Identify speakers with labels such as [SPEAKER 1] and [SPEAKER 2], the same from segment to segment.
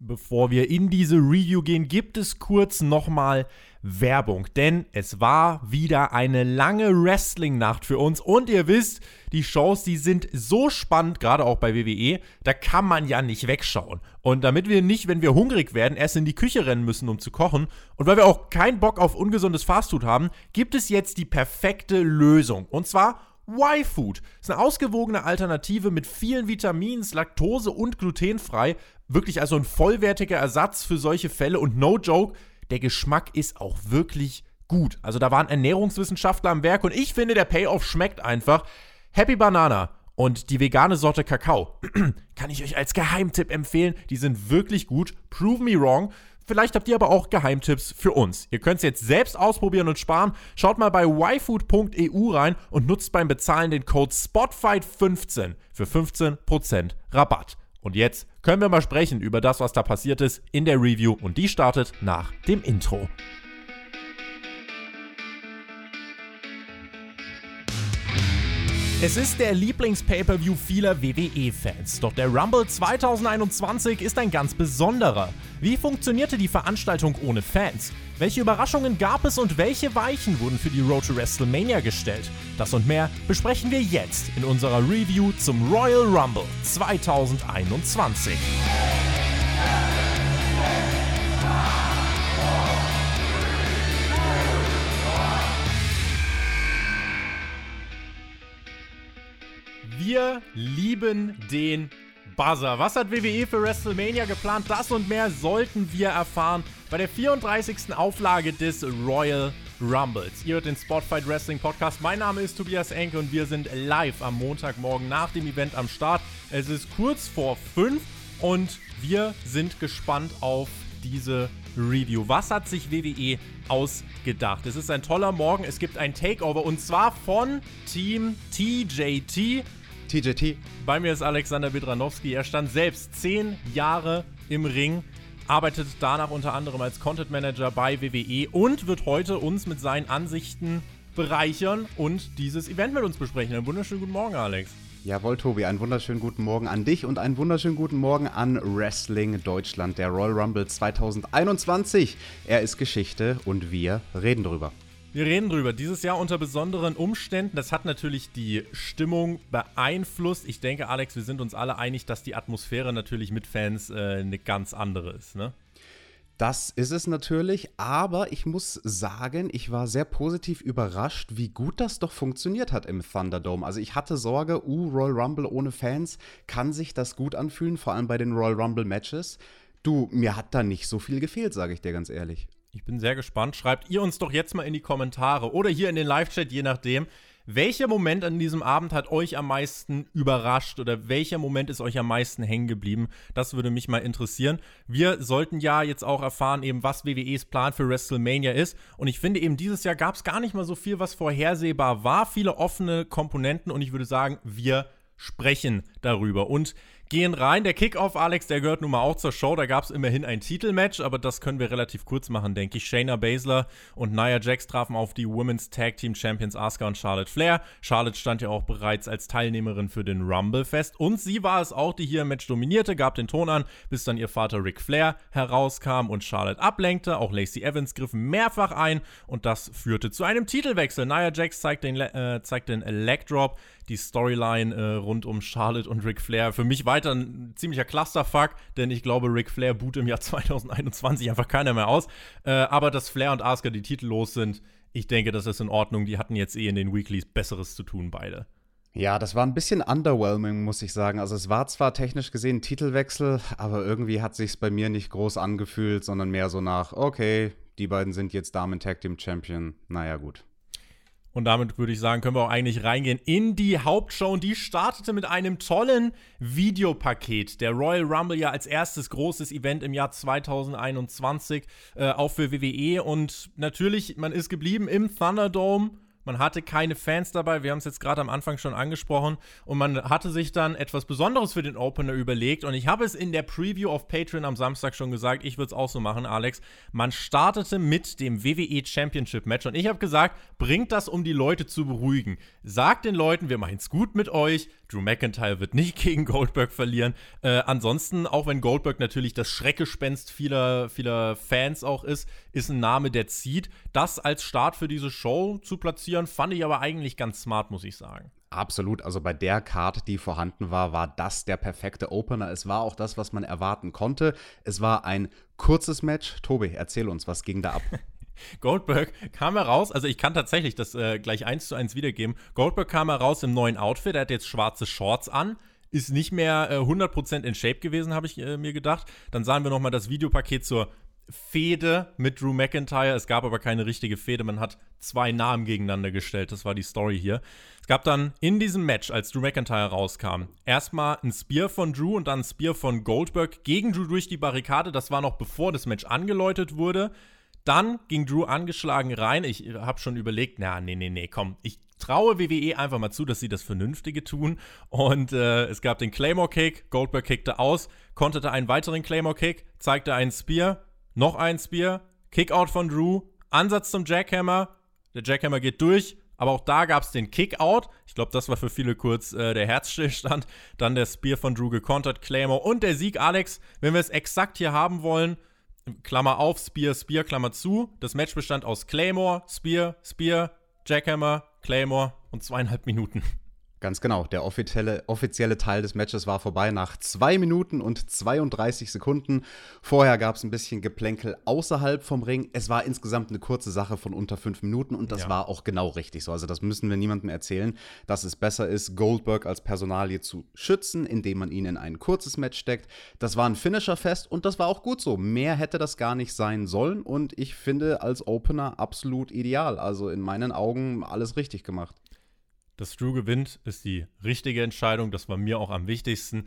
[SPEAKER 1] Bevor wir in diese Review gehen, gibt es kurz nochmal Werbung, denn es war wieder eine lange Wrestling-Nacht für uns und ihr wisst, die Shows, die sind so spannend, gerade auch bei WWE, da kann man ja nicht wegschauen. Und damit wir nicht, wenn wir hungrig werden, erst in die Küche rennen müssen, um zu kochen und weil wir auch keinen Bock auf ungesundes Fastfood haben, gibt es jetzt die perfekte Lösung und zwar Y-Food ist eine ausgewogene Alternative mit vielen Vitaminen, Laktose und glutenfrei. Wirklich also ein vollwertiger Ersatz für solche Fälle und no joke, der Geschmack ist auch wirklich gut. Also da waren Ernährungswissenschaftler am Werk und ich finde, der Payoff schmeckt einfach. Happy Banana und die vegane Sorte Kakao kann ich euch als Geheimtipp empfehlen. Die sind wirklich gut. Prove me wrong. Vielleicht habt ihr aber auch Geheimtipps für uns. Ihr könnt es jetzt selbst ausprobieren und sparen. Schaut mal bei yfood.eu rein und nutzt beim Bezahlen den Code SPOTFIGHT15 für 15% Rabatt. Und jetzt können wir mal sprechen über das, was da passiert ist in der Review und die startet nach dem Intro. Es ist der Lieblings-Pay-Per-View vieler WWE-Fans. Doch der Rumble 2021 ist ein ganz besonderer. Wie funktionierte die Veranstaltung ohne Fans? Welche Überraschungen gab es und welche Weichen wurden für die Road to WrestleMania gestellt? Das und mehr besprechen wir jetzt in unserer Review zum Royal Rumble 2021. Wir lieben den Buzzer. Was hat WWE für WrestleMania geplant? Das und mehr sollten wir erfahren bei der 34. Auflage des Royal Rumbles. Ihr hört den Spotfight Wrestling Podcast. Mein Name ist Tobias Enke und wir sind live am Montagmorgen nach dem Event am Start. Es ist kurz vor 5 und wir sind gespannt auf diese Review. Was hat sich WWE ausgedacht? Es ist ein toller Morgen. Es gibt ein Takeover und zwar von Team TJT.
[SPEAKER 2] TJT.
[SPEAKER 1] Bei mir ist Alexander Bedranowski. Er stand selbst zehn Jahre im Ring, arbeitet danach unter anderem als Content Manager bei WWE und wird heute uns mit seinen Ansichten bereichern und dieses Event mit uns besprechen. Einen wunderschönen guten Morgen, Alex.
[SPEAKER 2] Jawohl, Tobi, einen wunderschönen guten Morgen an dich und einen wunderschönen guten Morgen an Wrestling Deutschland, der Royal Rumble 2021. Er ist Geschichte und wir reden drüber.
[SPEAKER 1] Wir reden drüber. Dieses Jahr unter besonderen Umständen. Das hat natürlich die Stimmung beeinflusst. Ich denke, Alex, wir sind uns alle einig, dass die Atmosphäre natürlich mit Fans äh, eine ganz andere ist, ne?
[SPEAKER 2] Das ist es natürlich, aber ich muss sagen, ich war sehr positiv überrascht, wie gut das doch funktioniert hat im Thunderdome. Also ich hatte Sorge, uh, Royal Rumble ohne Fans, kann sich das gut anfühlen, vor allem bei den Royal Rumble Matches. Du, mir hat da nicht so viel gefehlt, sage ich dir ganz ehrlich.
[SPEAKER 1] Ich bin sehr gespannt. Schreibt ihr uns doch jetzt mal in die Kommentare oder hier in den Live-Chat, je nachdem. Welcher Moment an diesem Abend hat euch am meisten überrascht oder welcher Moment ist euch am meisten hängen geblieben? Das würde mich mal interessieren. Wir sollten ja jetzt auch erfahren, eben was WWEs Plan für WrestleMania ist. Und ich finde eben dieses Jahr gab es gar nicht mal so viel, was vorhersehbar war. Viele offene Komponenten und ich würde sagen, wir sprechen darüber. Und gehen rein. Der Kickoff, Alex, der gehört nun mal auch zur Show. Da gab es immerhin ein Titelmatch, aber das können wir relativ kurz machen, denke ich. Shayna Baszler und Nia Jax trafen auf die Women's Tag Team Champions Asuka und Charlotte Flair. Charlotte stand ja auch bereits als Teilnehmerin für den Rumble fest und sie war es auch, die hier im Match dominierte, gab den Ton an, bis dann ihr Vater Ric Flair herauskam und Charlotte ablenkte. Auch Lacey Evans griff mehrfach ein und das führte zu einem Titelwechsel. Nia Jax zeigt den, äh, zeigt den Leg die Storyline äh, rund um Charlotte und Ric Flair. Für mich weiter ein ziemlicher Clusterfuck, denn ich glaube, Ric Flair boot im Jahr 2021 einfach keiner mehr aus. Äh, aber dass Flair und Asuka die Titel los sind, ich denke, das ist in Ordnung. Die hatten jetzt eh in den Weeklies Besseres zu tun, beide.
[SPEAKER 2] Ja, das war ein bisschen underwhelming, muss ich sagen. Also es war zwar technisch gesehen ein Titelwechsel, aber irgendwie hat sich's bei mir nicht groß angefühlt, sondern mehr so nach, okay, die beiden sind jetzt Damen Tag Team Champion. Naja, gut.
[SPEAKER 1] Und damit würde ich sagen, können wir auch eigentlich reingehen in die Hauptshow. Und die startete mit einem tollen Videopaket. Der Royal Rumble ja als erstes großes Event im Jahr 2021, äh, auch für WWE. Und natürlich, man ist geblieben im Thunderdome. Man hatte keine Fans dabei, wir haben es jetzt gerade am Anfang schon angesprochen und man hatte sich dann etwas Besonderes für den Opener überlegt und ich habe es in der Preview auf Patreon am Samstag schon gesagt, ich würde es auch so machen, Alex. Man startete mit dem WWE Championship Match und ich habe gesagt, bringt das, um die Leute zu beruhigen. Sagt den Leuten, wir meinen es gut mit euch, Drew McIntyre wird nicht gegen Goldberg verlieren. Äh, ansonsten, auch wenn Goldberg natürlich das Schreckgespenst vieler, vieler Fans auch ist, ist ein Name, der zieht. Das als Start für diese Show zu platzieren, fand ich aber eigentlich ganz smart, muss ich sagen.
[SPEAKER 2] Absolut, also bei der Karte, die vorhanden war, war das der perfekte Opener. Es war auch das, was man erwarten konnte. Es war ein kurzes Match. Tobi, erzähl uns, was ging da ab?
[SPEAKER 1] Goldberg kam heraus, also ich kann tatsächlich das äh, gleich eins zu eins wiedergeben. Goldberg kam heraus im neuen Outfit, er hat jetzt schwarze Shorts an, ist nicht mehr äh, 100% in Shape gewesen, habe ich äh, mir gedacht. Dann sahen wir nochmal das Videopaket zur Fehde mit Drew McIntyre. Es gab aber keine richtige Fehde. Man hat zwei Namen gegeneinander gestellt. Das war die Story hier. Es gab dann in diesem Match, als Drew McIntyre rauskam, erstmal ein Spear von Drew und dann ein Spear von Goldberg gegen Drew durch die Barrikade. Das war noch bevor das Match angeläutet wurde. Dann ging Drew angeschlagen rein. Ich habe schon überlegt, na, nee, nee, nee, komm, ich traue WWE einfach mal zu, dass sie das Vernünftige tun. Und äh, es gab den Claymore-Kick, Goldberg kickte aus, konterte einen weiteren Claymore-Kick, zeigte einen Spear, noch ein Spear, Kickout von Drew, Ansatz zum Jackhammer, der Jackhammer geht durch, aber auch da gab es den Kickout. Ich glaube, das war für viele kurz äh, der Herzstillstand. Dann der Spear von Drew gekontert, Claymore und der Sieg, Alex. Wenn wir es exakt hier haben wollen, Klammer auf, Spear, Spear, Klammer zu. Das Match bestand aus Claymore, Spear, Spear, Jackhammer, Claymore und zweieinhalb Minuten.
[SPEAKER 2] Ganz genau. Der offizielle, offizielle Teil des Matches war vorbei nach 2 Minuten und 32 Sekunden. Vorher gab es ein bisschen Geplänkel außerhalb vom Ring. Es war insgesamt eine kurze Sache von unter 5 Minuten und das ja. war auch genau richtig so. Also das müssen wir niemandem erzählen, dass es besser ist, Goldberg als Personalie zu schützen, indem man ihn in ein kurzes Match steckt. Das war ein Finisher-Fest und das war auch gut so. Mehr hätte das gar nicht sein sollen und ich finde als Opener absolut ideal. Also in meinen Augen alles richtig gemacht
[SPEAKER 1] dass Drew gewinnt, ist die richtige Entscheidung. Das war mir auch am wichtigsten.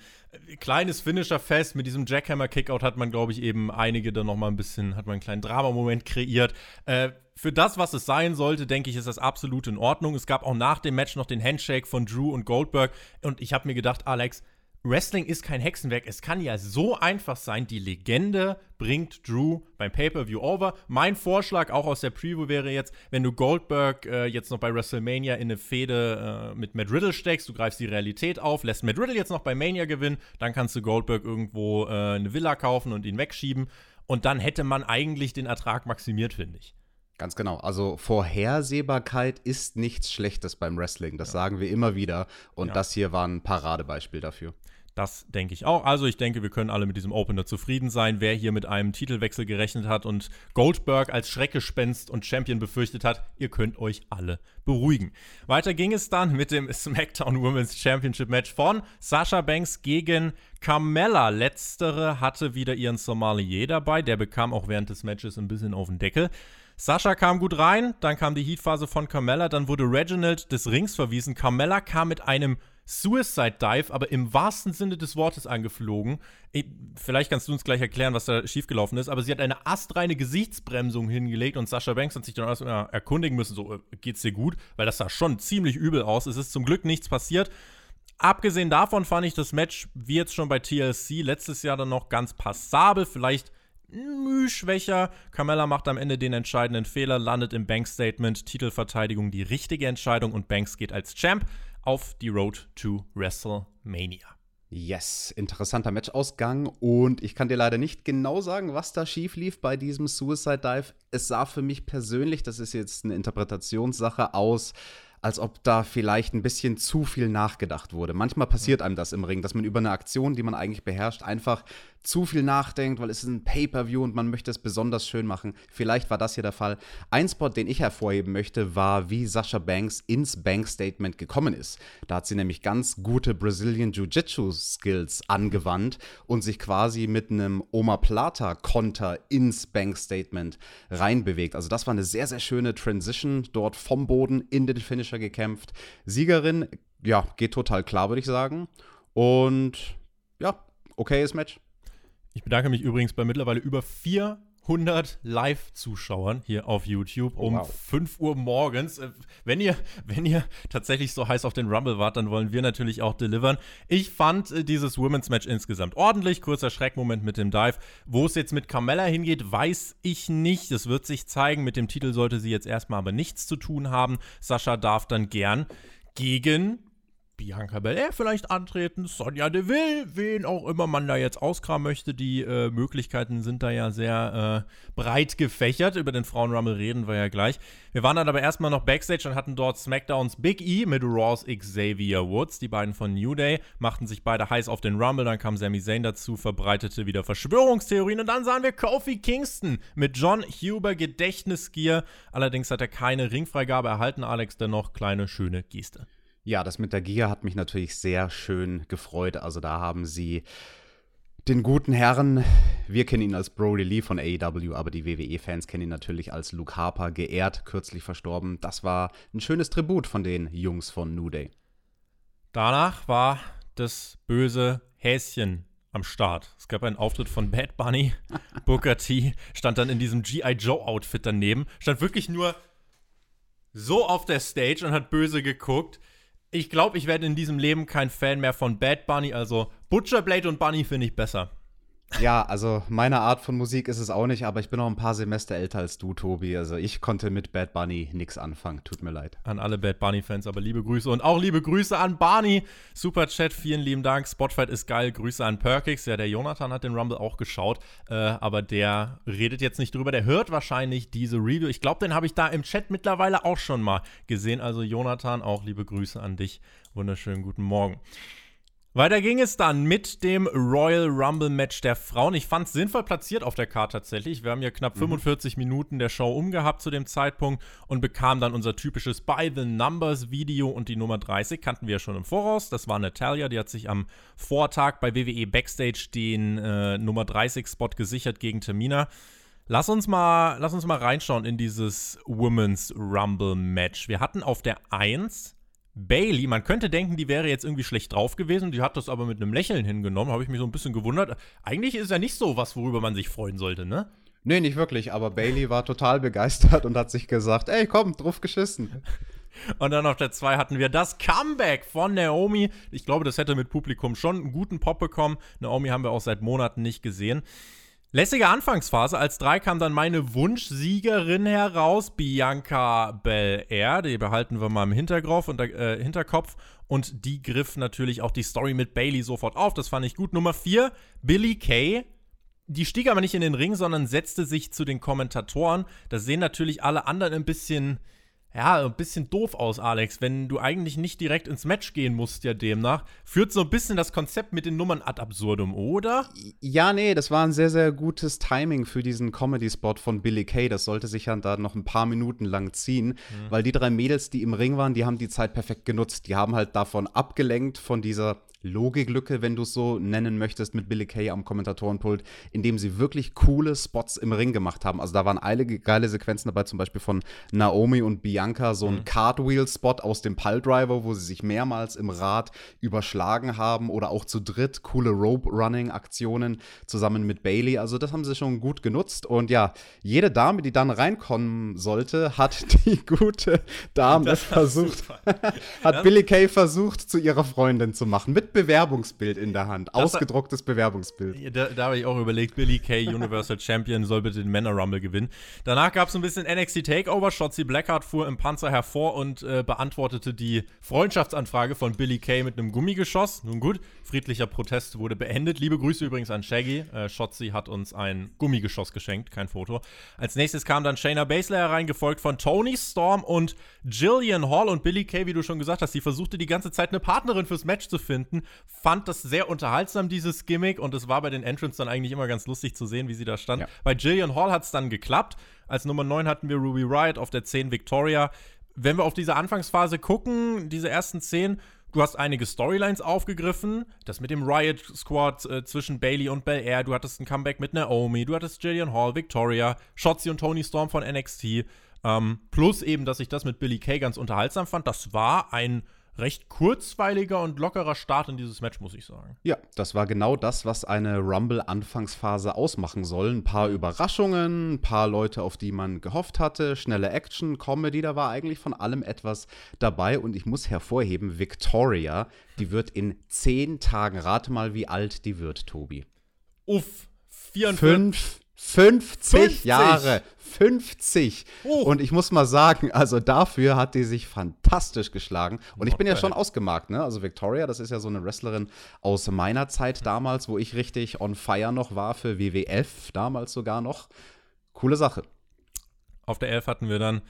[SPEAKER 1] Kleines Finisher-Fest mit diesem Jackhammer-Kickout hat man, glaube ich, eben einige dann noch mal ein bisschen, hat man einen kleinen Dramamoment kreiert. Äh, für das, was es sein sollte, denke ich, ist das absolut in Ordnung. Es gab auch nach dem Match noch den Handshake von Drew und Goldberg. Und ich habe mir gedacht, Alex, Wrestling ist kein Hexenwerk. Es kann ja so einfach sein. Die Legende bringt Drew beim Pay-Per-View over. Mein Vorschlag auch aus der Preview wäre jetzt, wenn du Goldberg äh, jetzt noch bei WrestleMania in eine Fehde äh, mit Matt Riddle steckst, du greifst die Realität auf, lässt Matt Riddle jetzt noch bei Mania gewinnen, dann kannst du Goldberg irgendwo äh, eine Villa kaufen und ihn wegschieben. Und dann hätte man eigentlich den Ertrag maximiert, finde ich.
[SPEAKER 2] Ganz genau. Also Vorhersehbarkeit ist nichts Schlechtes beim Wrestling. Das ja. sagen wir immer wieder. Und ja. das hier war ein Paradebeispiel dafür.
[SPEAKER 1] Das denke ich auch. Also ich denke, wir können alle mit diesem Opener zufrieden sein. Wer hier mit einem Titelwechsel gerechnet hat und Goldberg als Schreckgespenst und Champion befürchtet hat, ihr könnt euch alle beruhigen. Weiter ging es dann mit dem SmackDown Women's Championship Match von Sasha Banks gegen Carmella. Letztere hatte wieder ihren Sommelier dabei. Der bekam auch während des Matches ein bisschen auf den Deckel. Sascha kam gut rein, dann kam die Heatphase von Carmella, dann wurde Reginald des Rings verwiesen. Carmella kam mit einem Suicide Dive, aber im wahrsten Sinne des Wortes angeflogen. Vielleicht kannst du uns gleich erklären, was da schiefgelaufen ist, aber sie hat eine astreine Gesichtsbremsung hingelegt und Sascha Banks hat sich dann erstmal erkundigen müssen, so, äh, geht's dir gut? Weil das sah schon ziemlich übel aus. Es ist zum Glück nichts passiert. Abgesehen davon fand ich das Match, wie jetzt schon bei TLC, letztes Jahr dann noch ganz passabel. Vielleicht müh schwächer. Carmella macht am Ende den entscheidenden Fehler, landet im Banks-Statement. Titelverteidigung die richtige Entscheidung und Banks geht als Champ auf die Road to WrestleMania.
[SPEAKER 2] Yes, interessanter Matchausgang und ich kann dir leider nicht genau sagen, was da schief lief bei diesem Suicide Dive. Es sah für mich persönlich, das ist jetzt eine Interpretationssache aus, als ob da vielleicht ein bisschen zu viel nachgedacht wurde. Manchmal passiert einem das im Ring, dass man über eine Aktion, die man eigentlich beherrscht, einfach zu viel nachdenkt, weil es ist ein Pay-per-view und man möchte es besonders schön machen. Vielleicht war das hier der Fall. Ein Spot, den ich hervorheben möchte, war, wie Sascha Banks ins Bank-Statement gekommen ist. Da hat sie nämlich ganz gute Brazilian Jiu-Jitsu-Skills angewandt und sich quasi mit einem Oma Plata-Konter ins Bank-Statement reinbewegt. Also das war eine sehr, sehr schöne Transition, dort vom Boden in den Finisher gekämpft. Siegerin, ja, geht total klar, würde ich sagen. Und ja, okayes Match.
[SPEAKER 1] Ich bedanke mich übrigens bei mittlerweile über 400 100 Live-Zuschauern hier auf YouTube oh, um wow. 5 Uhr morgens. Äh, wenn ihr, wenn ihr tatsächlich so heiß auf den Rumble wart, dann wollen wir natürlich auch delivern. Ich fand äh, dieses Women's Match insgesamt ordentlich. Kurzer Schreckmoment mit dem Dive. Wo es jetzt mit Carmella hingeht, weiß ich nicht. Das wird sich zeigen. Mit dem Titel sollte sie jetzt erstmal aber nichts zu tun haben. Sascha darf dann gern gegen Bianca Belair vielleicht antreten, Sonja Deville, wen auch immer man da jetzt auskramen möchte. Die äh, Möglichkeiten sind da ja sehr äh, breit gefächert. Über den Frauenrummel reden wir ja gleich. Wir waren dann aber erstmal noch Backstage und hatten dort SmackDowns Big E mit Raws Xavier Woods. Die beiden von New Day machten sich beide heiß auf den Rumble. Dann kam Sami Zayn dazu, verbreitete wieder Verschwörungstheorien. Und dann sahen wir Kofi Kingston mit John Huber Gedächtnisgier. Allerdings hat er keine Ringfreigabe erhalten. Alex dennoch kleine, schöne Geste.
[SPEAKER 2] Ja, das mit der Giga hat mich natürlich sehr schön gefreut. Also da haben sie den guten Herrn, wir kennen ihn als Brody Lee von AEW, aber die WWE-Fans kennen ihn natürlich als Luke Harper, geehrt, kürzlich verstorben. Das war ein schönes Tribut von den Jungs von New Day.
[SPEAKER 1] Danach war das böse Häschen am Start. Es gab einen Auftritt von Bad Bunny. Booker T stand dann in diesem G.I. Joe-Outfit daneben, stand wirklich nur so auf der Stage und hat böse geguckt ich glaube, ich werde in diesem Leben kein Fan mehr von Bad Bunny. Also Butcher Blade und Bunny finde ich besser.
[SPEAKER 2] Ja, also meine Art von Musik ist es auch nicht, aber ich bin noch ein paar Semester älter als du, Tobi. Also ich konnte mit Bad Bunny nichts anfangen. Tut mir leid.
[SPEAKER 1] An alle Bad Bunny-Fans, aber liebe Grüße und auch liebe Grüße an Barney. Super Chat, vielen lieben Dank. Spotfight ist geil. Grüße an Perkix. Ja, der Jonathan hat den Rumble auch geschaut, äh, aber der redet jetzt nicht drüber. Der hört wahrscheinlich diese Review. Ich glaube, den habe ich da im Chat mittlerweile auch schon mal gesehen. Also Jonathan, auch liebe Grüße an dich. Wunderschönen guten Morgen. Weiter ging es dann mit dem Royal Rumble Match der Frauen. Ich fand es sinnvoll platziert auf der Karte tatsächlich. Wir haben ja knapp mhm. 45 Minuten der Show umgehabt zu dem Zeitpunkt und bekamen dann unser typisches By the Numbers Video und die Nummer 30 kannten wir ja schon im Voraus. Das war Natalia, die hat sich am Vortag bei WWE Backstage den äh, Nummer 30 Spot gesichert gegen Tamina. Lass uns mal, lass uns mal reinschauen in dieses Women's Rumble Match. Wir hatten auf der 1 Bailey, man könnte denken, die wäre jetzt irgendwie schlecht drauf gewesen, die hat das aber mit einem Lächeln hingenommen, habe ich mich so ein bisschen gewundert. Eigentlich ist ja nicht so was, worüber man sich freuen sollte, ne?
[SPEAKER 2] Nee, nicht wirklich, aber Bailey war total begeistert und hat sich gesagt, ey, komm, drauf geschissen.
[SPEAKER 1] Und dann auf der 2 hatten wir das Comeback von Naomi. Ich glaube, das hätte mit Publikum schon einen guten Pop bekommen. Naomi haben wir auch seit Monaten nicht gesehen. Lässige Anfangsphase. Als drei kam dann meine Wunschsiegerin heraus, Bianca Belair. Die behalten wir mal im Hinterkopf und, äh, Hinterkopf. Und die griff natürlich auch die Story mit Bailey sofort auf. Das fand ich gut. Nummer vier, Billy Kay. Die stieg aber nicht in den Ring, sondern setzte sich zu den Kommentatoren. Da sehen natürlich alle anderen ein bisschen ja, ein bisschen doof aus, Alex, wenn du eigentlich nicht direkt ins Match gehen musst, ja demnach. Führt so ein bisschen das Konzept mit den Nummern ad absurdum, oder?
[SPEAKER 2] Ja, nee, das war ein sehr, sehr gutes Timing für diesen Comedy-Spot von Billy Kay. Das sollte sich ja da noch ein paar Minuten lang ziehen, mhm. weil die drei Mädels, die im Ring waren, die haben die Zeit perfekt genutzt. Die haben halt davon abgelenkt, von dieser Logiklücke, wenn du es so nennen möchtest, mit Billy Kay am Kommentatorenpult, indem sie wirklich coole Spots im Ring gemacht haben. Also da waren einige geile Sequenzen dabei, zum Beispiel von Naomi und Bianca, so ein mhm. Cartwheel-Spot aus dem Piledriver, wo sie sich mehrmals im Rad überschlagen haben oder auch zu dritt coole Rope-Running-Aktionen zusammen mit Bailey. Also das haben sie schon gut genutzt. Und ja, jede Dame, die dann reinkommen sollte, hat die gute Dame versucht, hat Billy Kay versucht, zu ihrer Freundin zu machen. Mit Bewerbungsbild in der Hand. Das Ausgedrucktes Bewerbungsbild.
[SPEAKER 1] Da, da habe ich auch überlegt, Billy Kay, Universal Champion, soll bitte den Männer Rumble gewinnen. Danach gab es ein bisschen NXT Takeover. Shotzi Blackheart fuhr im Panzer hervor und äh, beantwortete die Freundschaftsanfrage von Billy Kay mit einem Gummigeschoss. Nun gut, friedlicher Protest wurde beendet. Liebe Grüße übrigens an Shaggy. Äh, Shotzi hat uns ein Gummigeschoss geschenkt, kein Foto. Als nächstes kam dann Shayna Baszler herein, gefolgt von Tony Storm und Jillian Hall. Und Billy Kay, wie du schon gesagt hast, sie versuchte die ganze Zeit eine Partnerin fürs Match zu finden fand das sehr unterhaltsam, dieses Gimmick. Und es war bei den Entrants dann eigentlich immer ganz lustig zu sehen, wie sie da stand. Ja. Bei Jillian Hall hat es dann geklappt. Als Nummer 9 hatten wir Ruby Riot, auf der 10 Victoria. Wenn wir auf diese Anfangsphase gucken, diese ersten 10, Du hast einige Storylines aufgegriffen. Das mit dem Riot Squad äh, zwischen Bailey und Bel Air. Du hattest ein Comeback mit Naomi. Du hattest Jillian Hall, Victoria, Shotzi und Tony Storm von NXT. Ähm, plus eben, dass ich das mit Billy Kay ganz unterhaltsam fand. Das war ein recht kurzweiliger und lockerer Start in dieses Match, muss ich sagen.
[SPEAKER 2] Ja, das war genau das, was eine Rumble-Anfangsphase ausmachen soll. Ein paar Überraschungen, ein paar Leute, auf die man gehofft hatte, schnelle Action, Comedy, da war eigentlich von allem etwas dabei. Und ich muss hervorheben, Victoria, die wird in zehn Tagen, rate mal, wie alt die wird, Tobi.
[SPEAKER 1] Uff,
[SPEAKER 2] 44. Fünf 50, 50, Jahre. 50. Oh. Und ich muss mal sagen, also dafür hat die sich fantastisch geschlagen. Und ich bin ja schon ausgemarkt, ne? Also Victoria, das ist ja so eine Wrestlerin aus meiner Zeit damals, wo ich richtig on fire noch war für WWF, damals sogar noch. Coole Sache.
[SPEAKER 1] Auf der 11 hatten wir dann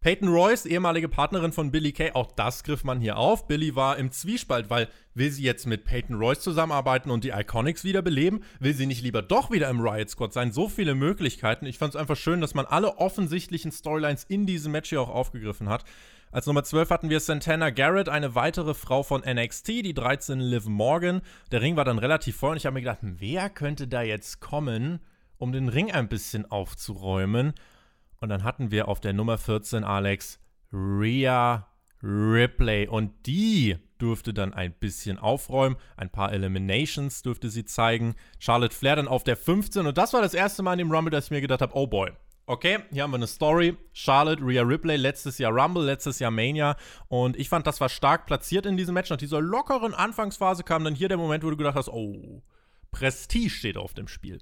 [SPEAKER 1] Peyton Royce, ehemalige Partnerin von Billy Kay, auch das griff man hier auf. Billy war im Zwiespalt, weil will sie jetzt mit Peyton Royce zusammenarbeiten und die Iconics wiederbeleben? Will sie nicht lieber doch wieder im Riot Squad sein? So viele Möglichkeiten. Ich fand es einfach schön, dass man alle offensichtlichen Storylines in diesem Match hier auch aufgegriffen hat. Als Nummer 12 hatten wir Santana Garrett, eine weitere Frau von NXT, die 13 Liv Morgan. Der Ring war dann relativ voll und ich habe mir gedacht, wer könnte da jetzt kommen, um den Ring ein bisschen aufzuräumen? Und dann hatten wir auf der Nummer 14, Alex, Rhea Ripley. Und die dürfte dann ein bisschen aufräumen. Ein paar Eliminations dürfte sie zeigen. Charlotte Flair dann auf der 15. Und das war das erste Mal in dem Rumble, dass ich mir gedacht habe, oh boy. Okay, hier haben wir eine Story. Charlotte, Rhea Ripley, letztes Jahr Rumble, letztes Jahr Mania. Und ich fand, das war stark platziert in diesem Match. Nach dieser lockeren Anfangsphase kam dann hier der Moment, wo du gedacht hast, oh, Prestige steht auf dem Spiel.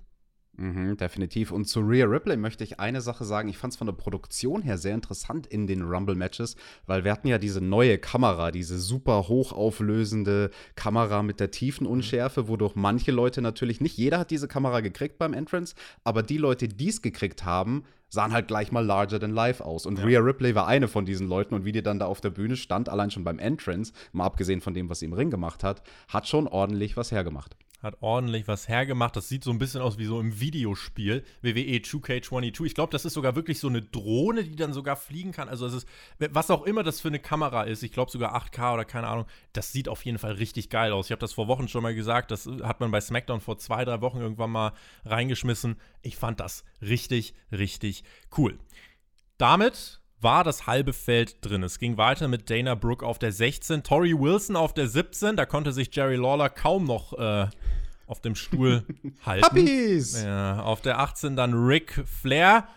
[SPEAKER 2] Mhm, definitiv. Und zu Rhea Ripley möchte ich eine Sache sagen. Ich fand es von der Produktion her sehr interessant in den Rumble-Matches, weil wir hatten ja diese neue Kamera, diese super hochauflösende Kamera mit der tiefen Unschärfe, wodurch manche Leute natürlich, nicht jeder hat diese Kamera gekriegt beim Entrance, aber die Leute, die es gekriegt haben, sahen halt gleich mal larger than life aus. Und ja. Rhea Ripley war eine von diesen Leuten und wie die dann da auf der Bühne stand, allein schon beim Entrance, mal abgesehen von dem, was sie im Ring gemacht hat, hat schon ordentlich was hergemacht
[SPEAKER 1] hat ordentlich was hergemacht. Das sieht so ein bisschen aus wie so im Videospiel WWE 2K22. Ich glaube, das ist sogar wirklich so eine Drohne, die dann sogar fliegen kann. Also es ist, was auch immer das für eine Kamera ist, ich glaube sogar 8K oder keine Ahnung, das sieht auf jeden Fall richtig geil aus. Ich habe das vor Wochen schon mal gesagt, das hat man bei SmackDown vor zwei, drei Wochen irgendwann mal reingeschmissen. Ich fand das richtig, richtig cool. Damit war das halbe Feld drin. Es ging weiter mit Dana Brooke auf der 16, Tori Wilson auf der 17. Da konnte sich Jerry Lawler kaum noch äh, auf dem Stuhl halten.
[SPEAKER 2] Puppies!
[SPEAKER 1] Ja, auf der 18 dann Ric Flair.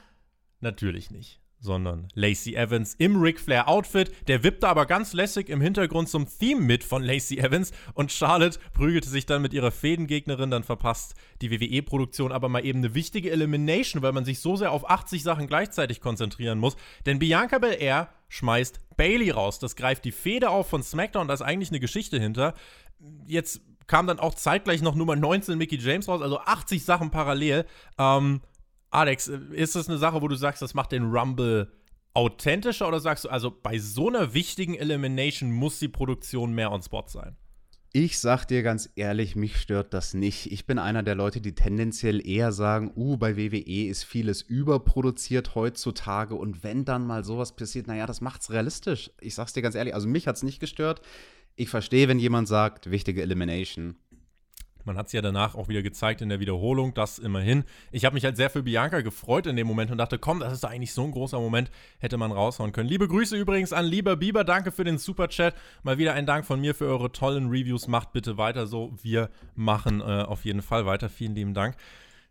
[SPEAKER 1] Natürlich nicht sondern Lacey Evans im Ric Flair Outfit. Der wippte aber ganz lässig im Hintergrund zum Theme mit von Lacey Evans und Charlotte prügelte sich dann mit ihrer Fädengegnerin, dann verpasst die WWE-Produktion aber mal eben eine wichtige Elimination, weil man sich so sehr auf 80 Sachen gleichzeitig konzentrieren muss. Denn Bianca Belair schmeißt Bailey raus. Das greift die Fehde auf von SmackDown, da ist eigentlich eine Geschichte hinter. Jetzt kam dann auch zeitgleich noch Nummer 19 Mickey James raus, also 80 Sachen parallel. Ähm, Alex, ist das eine Sache, wo du sagst, das macht den Rumble authentischer oder sagst du, also bei so einer wichtigen Elimination muss die Produktion mehr on Spot sein?
[SPEAKER 2] Ich sag dir ganz ehrlich, mich stört das nicht. Ich bin einer der Leute, die tendenziell eher sagen, uh, bei WWE ist vieles überproduziert heutzutage und wenn dann mal sowas passiert, naja, das macht's realistisch. Ich sag's dir ganz ehrlich, also mich hat's nicht gestört. Ich verstehe, wenn jemand sagt, wichtige Elimination.
[SPEAKER 1] Man hat es ja danach auch wieder gezeigt in der Wiederholung, das immerhin. Ich habe mich halt sehr für Bianca gefreut in dem Moment und dachte, komm, das ist doch eigentlich so ein großer Moment, hätte man raushauen können. Liebe Grüße übrigens an Lieber Bieber, danke für den Superchat. Mal wieder ein Dank von mir für eure tollen Reviews. Macht bitte weiter so. Wir machen äh, auf jeden Fall weiter. Vielen lieben Dank.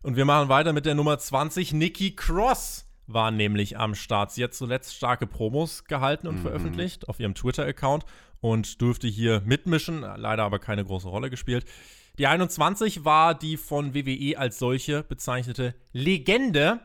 [SPEAKER 1] Und wir machen weiter mit der Nummer 20. Nikki Cross war nämlich am Start. Sie hat zuletzt starke Promos gehalten und mhm. veröffentlicht auf ihrem Twitter-Account und durfte hier mitmischen, leider aber keine große Rolle gespielt. Die 21 war die von WWE als solche bezeichnete Legende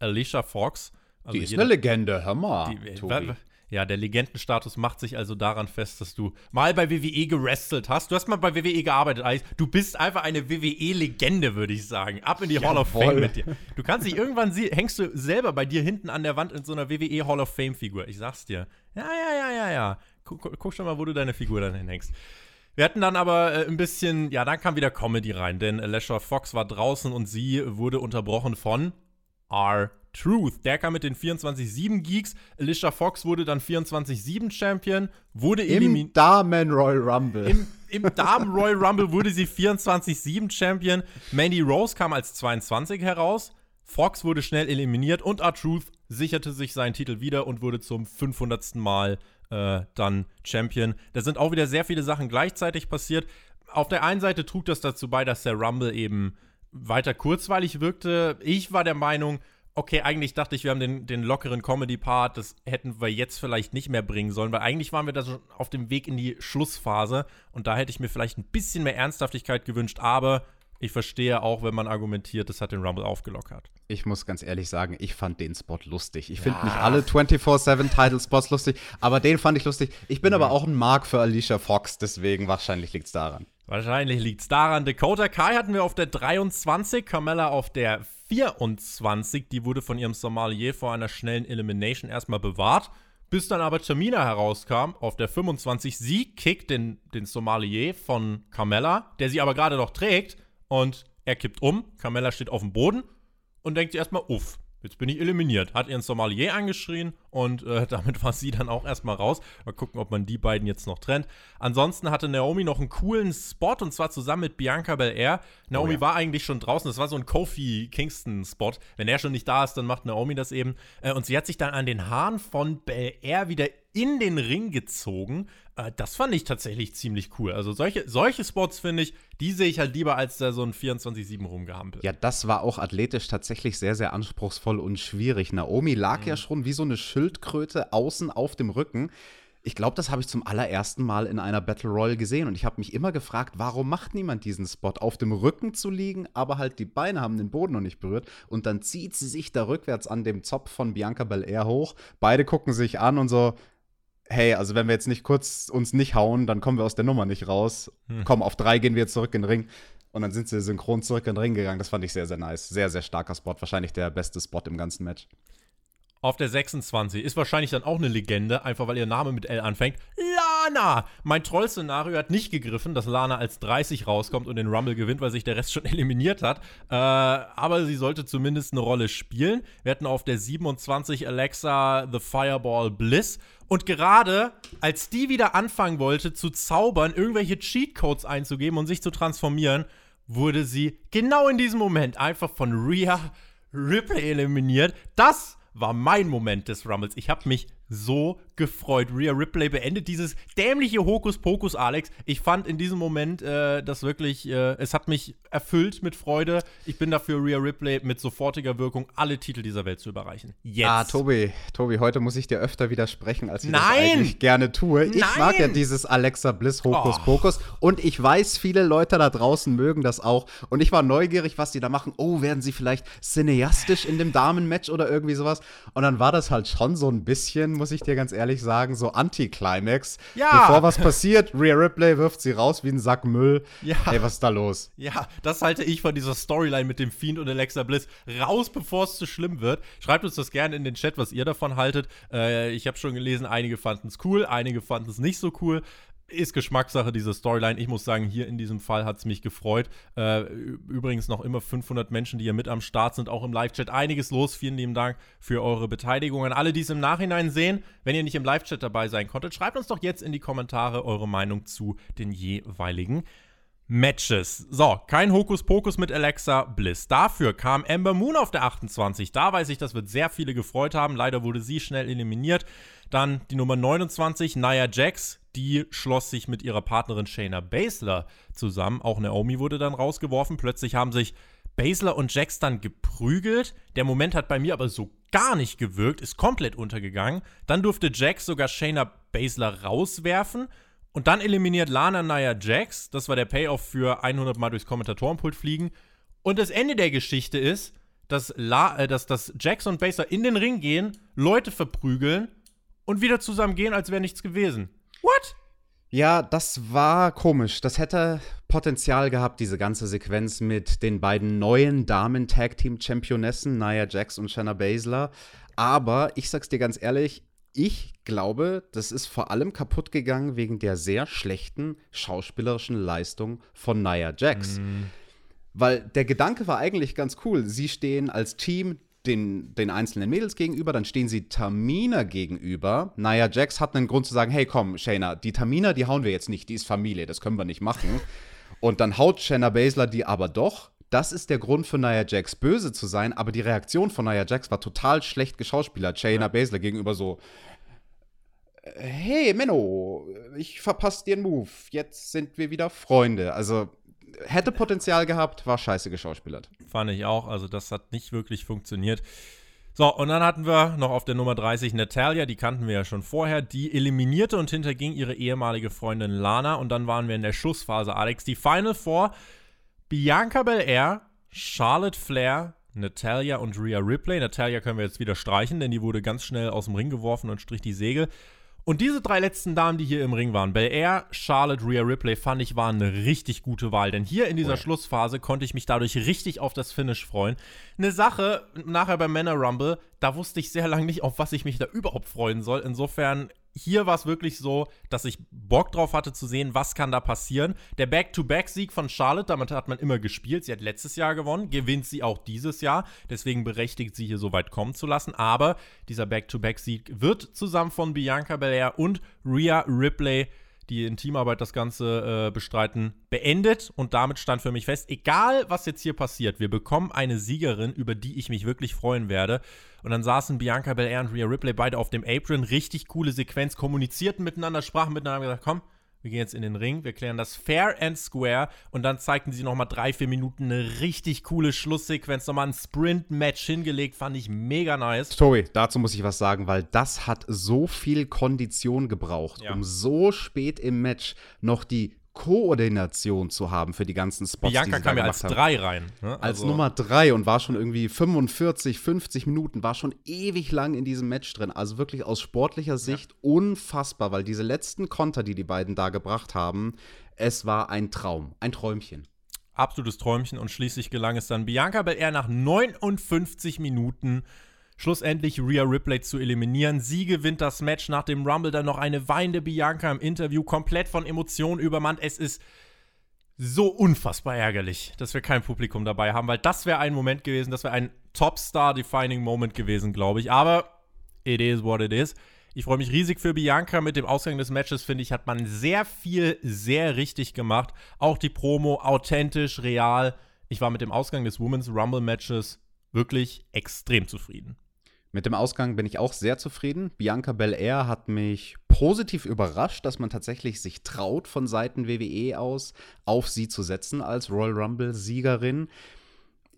[SPEAKER 1] Alicia Fox.
[SPEAKER 2] Also die ist jeder, eine Legende, hör mal. Die,
[SPEAKER 1] ja, der Legendenstatus macht sich also daran fest, dass du mal bei WWE gerestelt hast. Du hast mal bei WWE gearbeitet, Alex. Du bist einfach eine WWE-Legende, würde ich sagen. Ab in die Jawohl. Hall of Fame mit dir. Du kannst dich irgendwann, hängst du selber bei dir hinten an der Wand in so einer WWE Hall of Fame-Figur. Ich sag's dir. Ja, ja, ja, ja, ja. Guck, guck schon mal, wo du deine Figur dann hinhängst. Wir hatten dann aber äh, ein bisschen, ja, dann kam wieder Comedy rein, denn Alicia Fox war draußen und sie wurde unterbrochen von R. Truth. Der kam mit den 24-7 Geeks. Alicia Fox wurde dann 24-7 Champion, wurde
[SPEAKER 2] Im Damen Royal Rumble.
[SPEAKER 1] Im, im Damen Royal Rumble wurde sie 24-7 Champion. Mandy Rose kam als 22 heraus. Fox wurde schnell eliminiert und R-Truth sicherte sich seinen Titel wieder und wurde zum 500. Mal äh, dann Champion. Da sind auch wieder sehr viele Sachen gleichzeitig passiert. Auf der einen Seite trug das dazu bei, dass der Rumble eben weiter kurzweilig wirkte. Ich war der Meinung, okay, eigentlich dachte ich, wir haben den, den lockeren Comedy-Part, das hätten wir jetzt vielleicht nicht mehr bringen sollen, weil eigentlich waren wir da schon auf dem Weg in die Schlussphase und da hätte ich mir vielleicht ein bisschen mehr Ernsthaftigkeit gewünscht, aber ich verstehe auch, wenn man argumentiert, das hat den Rumble aufgelockert.
[SPEAKER 2] Ich muss ganz ehrlich sagen, ich fand den Spot lustig. Ich finde nicht alle 24-7-Title-Spots lustig, aber den fand ich lustig. Ich bin mhm. aber auch ein Mark für Alicia Fox, deswegen wahrscheinlich liegt es daran.
[SPEAKER 1] Wahrscheinlich liegt es daran. Dakota Kai hatten wir auf der 23, Carmella auf der 24. Die wurde von ihrem Sommelier vor einer schnellen Elimination erstmal bewahrt. Bis dann aber Tamina herauskam auf der 25. Sie kickt den, den Sommelier von Carmella, der sie aber gerade noch trägt und er kippt um, Carmella steht auf dem Boden und denkt sich erstmal, uff, jetzt bin ich eliminiert. Hat ihren Sommelier angeschrien und äh, damit war sie dann auch erstmal raus. Mal gucken, ob man die beiden jetzt noch trennt. Ansonsten hatte Naomi noch einen coolen Spot und zwar zusammen mit Bianca Belair. Naomi oh ja. war eigentlich schon draußen. Das war so ein Kofi Kingston-Spot. Wenn er schon nicht da ist, dann macht Naomi das eben. Äh, und sie hat sich dann an den Haaren von Belair wieder in den Ring gezogen. Äh, das fand ich tatsächlich ziemlich cool. Also solche, solche Spots, finde ich, die sehe ich halt lieber, als da so ein 24-7 rumgehampelt.
[SPEAKER 2] Ja, das war auch athletisch tatsächlich sehr, sehr anspruchsvoll und schwierig. Naomi lag mhm. ja schon wie so eine Schildkröte außen auf dem Rücken. Ich glaube, das habe ich zum allerersten Mal in einer Battle Royale gesehen und ich habe mich immer gefragt, warum macht niemand diesen Spot? Auf dem Rücken zu liegen, aber halt die Beine haben den Boden noch nicht berührt und dann zieht sie sich da rückwärts an dem Zopf von Bianca Belair hoch. Beide gucken sich an und so, hey, also wenn wir jetzt nicht kurz uns nicht hauen, dann kommen wir aus der Nummer nicht raus. Hm. Komm, auf drei gehen wir jetzt zurück in den Ring. Und dann sind sie synchron zurück in den Ring gegangen. Das fand ich sehr, sehr nice. Sehr, sehr starker Spot. Wahrscheinlich der beste Spot im ganzen Match.
[SPEAKER 1] Auf der 26 ist wahrscheinlich dann auch eine Legende, einfach weil ihr Name mit L anfängt. Lana! Mein Troll-Szenario hat nicht gegriffen, dass Lana als 30 rauskommt und den Rumble gewinnt, weil sich der Rest schon eliminiert hat. Äh, aber sie sollte zumindest eine Rolle spielen. Wir hatten auf der 27 Alexa The Fireball Bliss. Und gerade als die wieder anfangen wollte zu zaubern, irgendwelche Cheatcodes einzugeben und sich zu transformieren, wurde sie genau in diesem Moment einfach von Rhea Ripley eliminiert. Das war mein Moment des Rumbles. Ich habe mich so gefreut. Rhea Ripley beendet dieses dämliche Hokuspokus, Alex. Ich fand in diesem Moment äh, das wirklich, äh, es hat mich erfüllt mit Freude. Ich bin dafür, Rhea Ripley mit sofortiger Wirkung alle Titel dieser Welt zu überreichen.
[SPEAKER 2] Jetzt. Ah, Tobi, Tobi, heute muss ich dir öfter widersprechen, als ich Nein! das eigentlich gerne tue. Ich Nein! mag ja dieses Alexa Bliss Hokuspokus oh. und ich weiß, viele Leute da draußen mögen das auch. Und ich war neugierig, was die da machen. Oh, werden sie vielleicht cineastisch in dem Damenmatch oder irgendwie sowas? Und dann war das halt schon so ein bisschen muss ich dir ganz ehrlich sagen, so Anti-Climax. Ja. Bevor was passiert, Rhea Ripley wirft sie raus wie ein Sack Müll. Ja. Ey, was ist da los?
[SPEAKER 1] Ja, das halte ich von dieser Storyline mit dem Fiend und Alexa Bliss raus, bevor es zu schlimm wird. Schreibt uns das gerne in den Chat, was ihr davon haltet. Äh, ich habe schon gelesen, einige fanden es cool, einige fanden es nicht so cool ist Geschmackssache, diese Storyline. Ich muss sagen, hier in diesem Fall hat es mich gefreut. Äh, übrigens noch immer 500 Menschen, die hier mit am Start sind, auch im Live-Chat. Einiges los. Vielen lieben Dank für eure Beteiligung. An alle, die es im Nachhinein sehen, wenn ihr nicht im Live-Chat dabei sein konntet, schreibt uns doch jetzt in die Kommentare eure Meinung zu den jeweiligen Matches. So, kein Hokuspokus mit Alexa Bliss. Dafür kam Amber Moon auf der 28. Da weiß ich, das wird sehr viele gefreut haben. Leider wurde sie schnell eliminiert. Dann die Nummer 29, Nia Jax. Die schloss sich mit ihrer Partnerin Shayna Baszler zusammen. Auch Naomi wurde dann rausgeworfen. Plötzlich haben sich Baszler und Jax dann geprügelt. Der Moment hat bei mir aber so gar nicht gewirkt, ist komplett untergegangen. Dann durfte Jax sogar Shayna Baszler rauswerfen und dann eliminiert Lana Nia Jax. Das war der Payoff für 100 Mal durchs Kommentatorenpult fliegen. Und das Ende der Geschichte ist, dass, La äh, dass, dass Jax und Baser in den Ring gehen, Leute verprügeln und wieder zusammen gehen, als wäre nichts gewesen. What?
[SPEAKER 2] Ja, das war komisch. Das hätte Potenzial gehabt, diese ganze Sequenz mit den beiden neuen Damen-Tag-Team-Championessen, Nia Jax und Shanna Baszler. Aber ich sag's dir ganz ehrlich, ich glaube, das ist vor allem kaputt gegangen wegen der sehr schlechten schauspielerischen Leistung von Nia Jax. Mm. Weil der Gedanke war eigentlich ganz cool. Sie stehen als Team den, den einzelnen Mädels gegenüber, dann stehen sie Tamina gegenüber. Nia Jax hat einen Grund zu sagen: Hey, komm, Shayna, die Tamina, die hauen wir jetzt nicht, die ist Familie, das können wir nicht machen. Und dann haut Shayna Baszler die aber doch das ist der Grund für Nia Jax böse zu sein, aber die Reaktion von Nia Jax war total schlecht geschauspielert. Shayna ja. Baszler gegenüber so, hey Menno, ich verpasse dir einen Move, jetzt sind wir wieder Freunde. Also hätte Potenzial gehabt, war scheiße geschauspielert.
[SPEAKER 1] Fand ich auch, also das hat nicht wirklich funktioniert. So, und dann hatten wir noch auf der Nummer 30 Natalia, die kannten wir ja schon vorher. Die eliminierte und hinterging ihre ehemalige Freundin Lana. Und dann waren wir in der Schussphase, Alex. Die Final Four: Bianca Belair, Charlotte Flair, Natalia und Rhea Ripley. Natalia können wir jetzt wieder streichen, denn die wurde ganz schnell aus dem Ring geworfen und strich die Segel. Und diese drei letzten Damen, die hier im Ring waren, Bel Air, Charlotte, Rhea Ripley, fand ich, waren eine richtig gute Wahl. Denn hier in dieser oh. Schlussphase konnte ich mich dadurch richtig auf das Finish freuen. Eine Sache, nachher beim Männer Rumble, da wusste ich sehr lange nicht, auf was ich mich da überhaupt freuen soll. Insofern hier war es wirklich so, dass ich Bock drauf hatte zu sehen, was kann da passieren. Der Back-to-Back-Sieg von Charlotte, damit hat man immer gespielt. Sie hat letztes Jahr gewonnen, gewinnt sie auch dieses Jahr. Deswegen berechtigt sie hier so weit kommen zu lassen. Aber dieser Back-to-Back-Sieg wird zusammen von Bianca Belair und Rhea Ripley die in Teamarbeit das Ganze äh, bestreiten, beendet. Und damit stand für mich fest, egal was jetzt hier passiert, wir bekommen eine Siegerin, über die ich mich wirklich freuen werde. Und dann saßen Bianca Belair und Rhea Ripley beide auf dem Apron. Richtig coole Sequenz, kommunizierten miteinander, sprachen miteinander, haben gesagt, komm, wir gehen jetzt in den Ring, wir klären das fair and square und dann zeigten sie nochmal drei, vier Minuten eine richtig coole Schlusssequenz, nochmal ein Sprint-Match hingelegt, fand ich mega nice.
[SPEAKER 2] Tobi, dazu muss ich was sagen, weil das hat so viel Kondition gebraucht, ja. um so spät im Match noch die Koordination zu haben für die ganzen Spots.
[SPEAKER 1] Bianca
[SPEAKER 2] die
[SPEAKER 1] kam ja als haben. drei rein.
[SPEAKER 2] Ne? Also als Nummer drei und war schon irgendwie 45, 50 Minuten, war schon ewig lang in diesem Match drin. Also wirklich aus sportlicher Sicht ja. unfassbar, weil diese letzten Konter, die die beiden da gebracht haben, es war ein Traum, ein Träumchen.
[SPEAKER 1] Absolutes Träumchen und schließlich gelang es dann Bianca Belair nach 59 Minuten schlussendlich Rhea Ripley zu eliminieren. Sie gewinnt das Match nach dem Rumble, dann noch eine weinende Bianca im Interview, komplett von Emotionen übermannt. Es ist so unfassbar ärgerlich, dass wir kein Publikum dabei haben, weil das wäre ein Moment gewesen, das wäre ein Top-Star-Defining Moment gewesen, glaube ich. Aber it is what it is. Ich freue mich riesig für Bianca. Mit dem Ausgang des Matches, finde ich, hat man sehr viel, sehr richtig gemacht. Auch die Promo authentisch, real. Ich war mit dem Ausgang des Women's Rumble Matches wirklich extrem zufrieden.
[SPEAKER 2] Mit dem Ausgang bin ich auch sehr zufrieden. Bianca Belair hat mich positiv überrascht, dass man tatsächlich sich traut, von Seiten WWE aus auf sie zu setzen als Royal Rumble-Siegerin.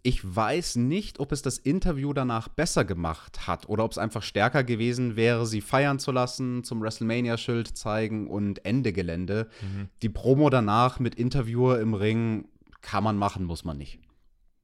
[SPEAKER 2] Ich weiß nicht, ob es das Interview danach besser gemacht hat oder ob es einfach stärker gewesen wäre, sie feiern zu lassen, zum WrestleMania-Schild zeigen und Ende Gelände. Mhm. Die Promo danach mit Interviewer im Ring kann man machen, muss man nicht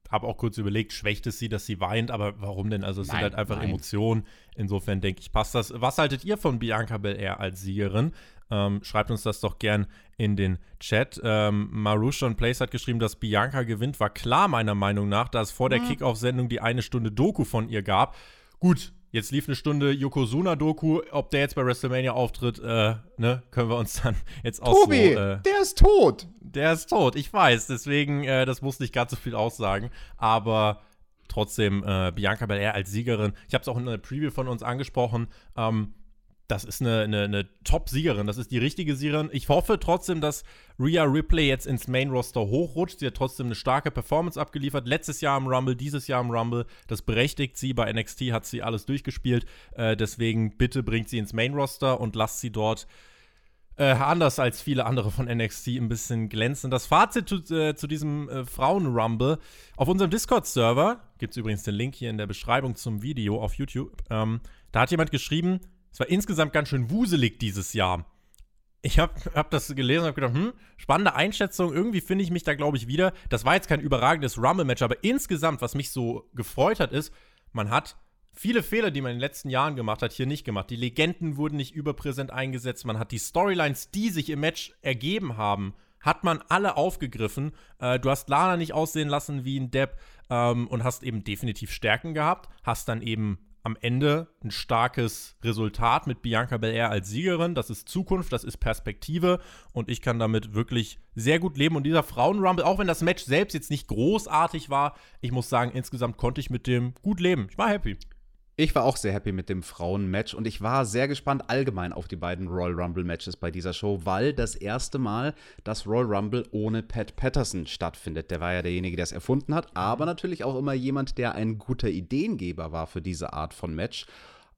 [SPEAKER 1] habe auch kurz überlegt, schwächt es sie, dass sie weint, aber warum denn? Also es nein, sind halt einfach nein. Emotionen. Insofern denke ich, passt das. Was haltet ihr von Bianca Belair als Siegerin? Ähm, schreibt uns das doch gern in den Chat. Ähm, Marusha Place hat geschrieben, dass Bianca gewinnt, war klar meiner Meinung nach, da es vor der mhm. Kickoff-Sendung die eine Stunde Doku von ihr gab. Gut, Jetzt lief eine Stunde Yokozuna-Doku. Ob der jetzt bei WrestleMania auftritt, äh, ne, können wir uns dann jetzt auch
[SPEAKER 2] Tobi,
[SPEAKER 1] so,
[SPEAKER 2] äh, der ist tot.
[SPEAKER 1] Der ist tot, ich weiß. Deswegen, äh, das muss nicht ganz so viel aussagen. Aber trotzdem, äh, Bianca Belair als Siegerin. Ich habe es auch in einer Preview von uns angesprochen. Ähm, das ist eine, eine, eine Top-Siegerin. Das ist die richtige Siegerin. Ich hoffe trotzdem, dass Rhea Ripley jetzt ins Main-Roster hochrutscht. Sie hat trotzdem eine starke Performance abgeliefert. Letztes Jahr im Rumble, dieses Jahr im Rumble. Das berechtigt sie. Bei NXT hat sie alles durchgespielt. Äh, deswegen bitte bringt sie ins Main-Roster und lasst sie dort äh, anders als viele andere von NXT ein bisschen glänzen. Das Fazit zu, äh, zu diesem äh, Frauen-Rumble. Auf unserem Discord-Server, gibt es übrigens den Link hier in der Beschreibung zum Video auf YouTube, ähm, da hat jemand geschrieben, es war insgesamt ganz schön wuselig dieses Jahr. Ich habe hab das gelesen und habe gedacht, hm, spannende Einschätzung. Irgendwie finde ich mich da, glaube ich, wieder. Das war jetzt kein überragendes Rumble-Match, aber insgesamt, was mich so gefreut hat, ist, man hat viele Fehler, die man in den letzten Jahren gemacht hat, hier nicht gemacht. Die Legenden wurden nicht überpräsent eingesetzt. Man hat die Storylines, die sich im Match ergeben haben, hat man alle aufgegriffen. Äh, du hast Lana nicht aussehen lassen wie ein Depp ähm, und hast eben definitiv Stärken gehabt. Hast dann eben am Ende ein starkes Resultat mit Bianca Belair als Siegerin. Das ist Zukunft, das ist Perspektive und ich kann damit wirklich sehr gut leben. Und dieser Frauenrumble, auch wenn das Match selbst jetzt nicht großartig war, ich muss sagen, insgesamt konnte ich mit dem gut leben. Ich war happy.
[SPEAKER 2] Ich war auch sehr happy mit dem Frauen-Match und ich war sehr gespannt allgemein auf die beiden Royal Rumble-Matches bei dieser Show, weil das erste Mal das Royal Rumble ohne Pat Patterson stattfindet. Der war ja derjenige, der es erfunden hat, aber natürlich auch immer jemand, der ein guter Ideengeber war für diese Art von Match.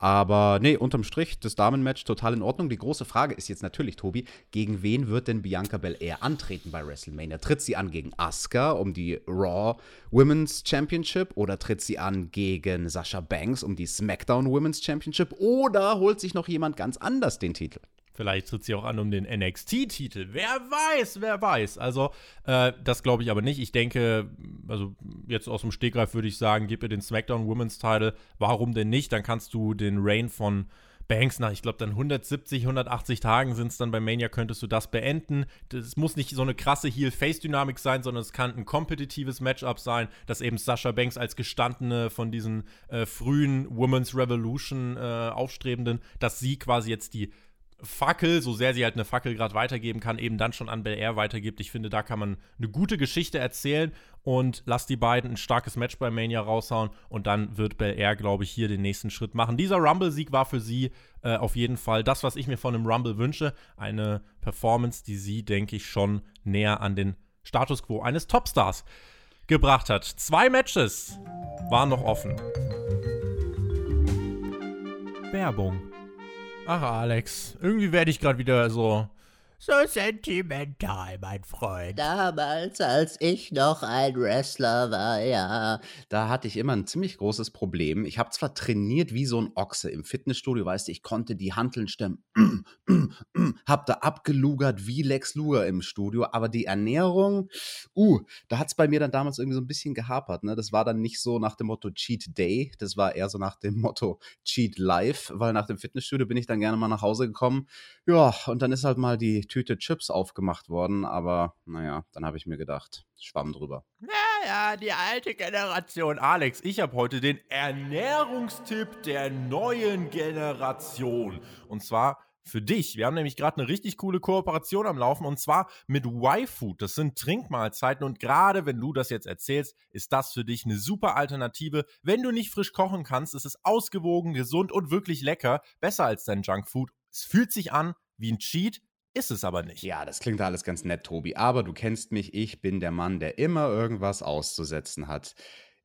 [SPEAKER 2] Aber nee, unterm Strich, das Damenmatch total in Ordnung. Die große Frage ist jetzt natürlich, Tobi, gegen wen wird denn Bianca Belair antreten bei WrestleMania? Tritt sie an gegen Asuka um die Raw Women's Championship oder tritt sie an gegen Sasha Banks um die SmackDown Women's Championship oder holt sich noch jemand ganz anders den Titel?
[SPEAKER 1] Vielleicht tritt sie auch an um den NXT-Titel. Wer weiß, wer weiß. Also, äh, das glaube ich aber nicht. Ich denke, also jetzt aus dem Stegreif würde ich sagen, gib ihr den SmackDown Women's Title. Warum denn nicht? Dann kannst du den Reign von Banks nach, ich glaube, dann 170, 180 Tagen sind es dann bei Mania, könntest du das beenden. Es muss nicht so eine krasse Heel-Face-Dynamik sein, sondern es kann ein kompetitives Matchup sein, dass eben Sasha Banks als gestandene von diesen äh, frühen Women's Revolution äh, Aufstrebenden, dass sie quasi jetzt die Fackel, so sehr sie halt eine Fackel gerade weitergeben kann, eben dann schon an Bel Air weitergibt. Ich finde, da kann man eine gute Geschichte erzählen und lass die beiden ein starkes Match bei Mania raushauen und dann wird Bel Air, glaube ich, hier den nächsten Schritt machen. Dieser Rumble-Sieg war für sie äh, auf jeden Fall das, was ich mir von einem Rumble wünsche. Eine Performance, die sie, denke ich, schon näher an den Status quo eines Topstars gebracht hat. Zwei Matches waren noch offen. Werbung. Ach, Alex, irgendwie werde ich gerade wieder so so sentimental, mein Freund.
[SPEAKER 3] Damals, als ich noch ein Wrestler war, ja.
[SPEAKER 2] Da hatte ich immer ein ziemlich großes Problem. Ich habe zwar trainiert wie so ein Ochse im Fitnessstudio, weißt du, ich konnte die Hanteln stemmen, hab da abgelugert wie Lex Luger im Studio, aber die Ernährung, uh, da hat es bei mir dann damals irgendwie so ein bisschen gehapert. Ne? Das war dann nicht so nach dem Motto Cheat Day, das war eher so nach dem Motto Cheat Life, weil nach dem Fitnessstudio bin ich dann gerne mal nach Hause gekommen. Ja, und dann ist halt mal die Tüte Chips aufgemacht worden, aber naja, dann habe ich mir gedacht, schwamm drüber.
[SPEAKER 1] Ja, ja, die alte Generation. Alex, ich habe heute den Ernährungstipp der neuen Generation. Und zwar für dich. Wir haben nämlich gerade eine richtig coole Kooperation am Laufen und zwar mit Y-Food. Das sind Trinkmahlzeiten und gerade wenn du das jetzt erzählst, ist das für dich eine super Alternative. Wenn du nicht frisch kochen kannst, ist es ausgewogen, gesund und wirklich lecker. Besser als dein Junkfood. Es fühlt sich an wie ein Cheat, ist es aber nicht.
[SPEAKER 2] Ja, das klingt alles ganz nett, Tobi. Aber du kennst mich, ich bin der Mann, der immer irgendwas auszusetzen hat.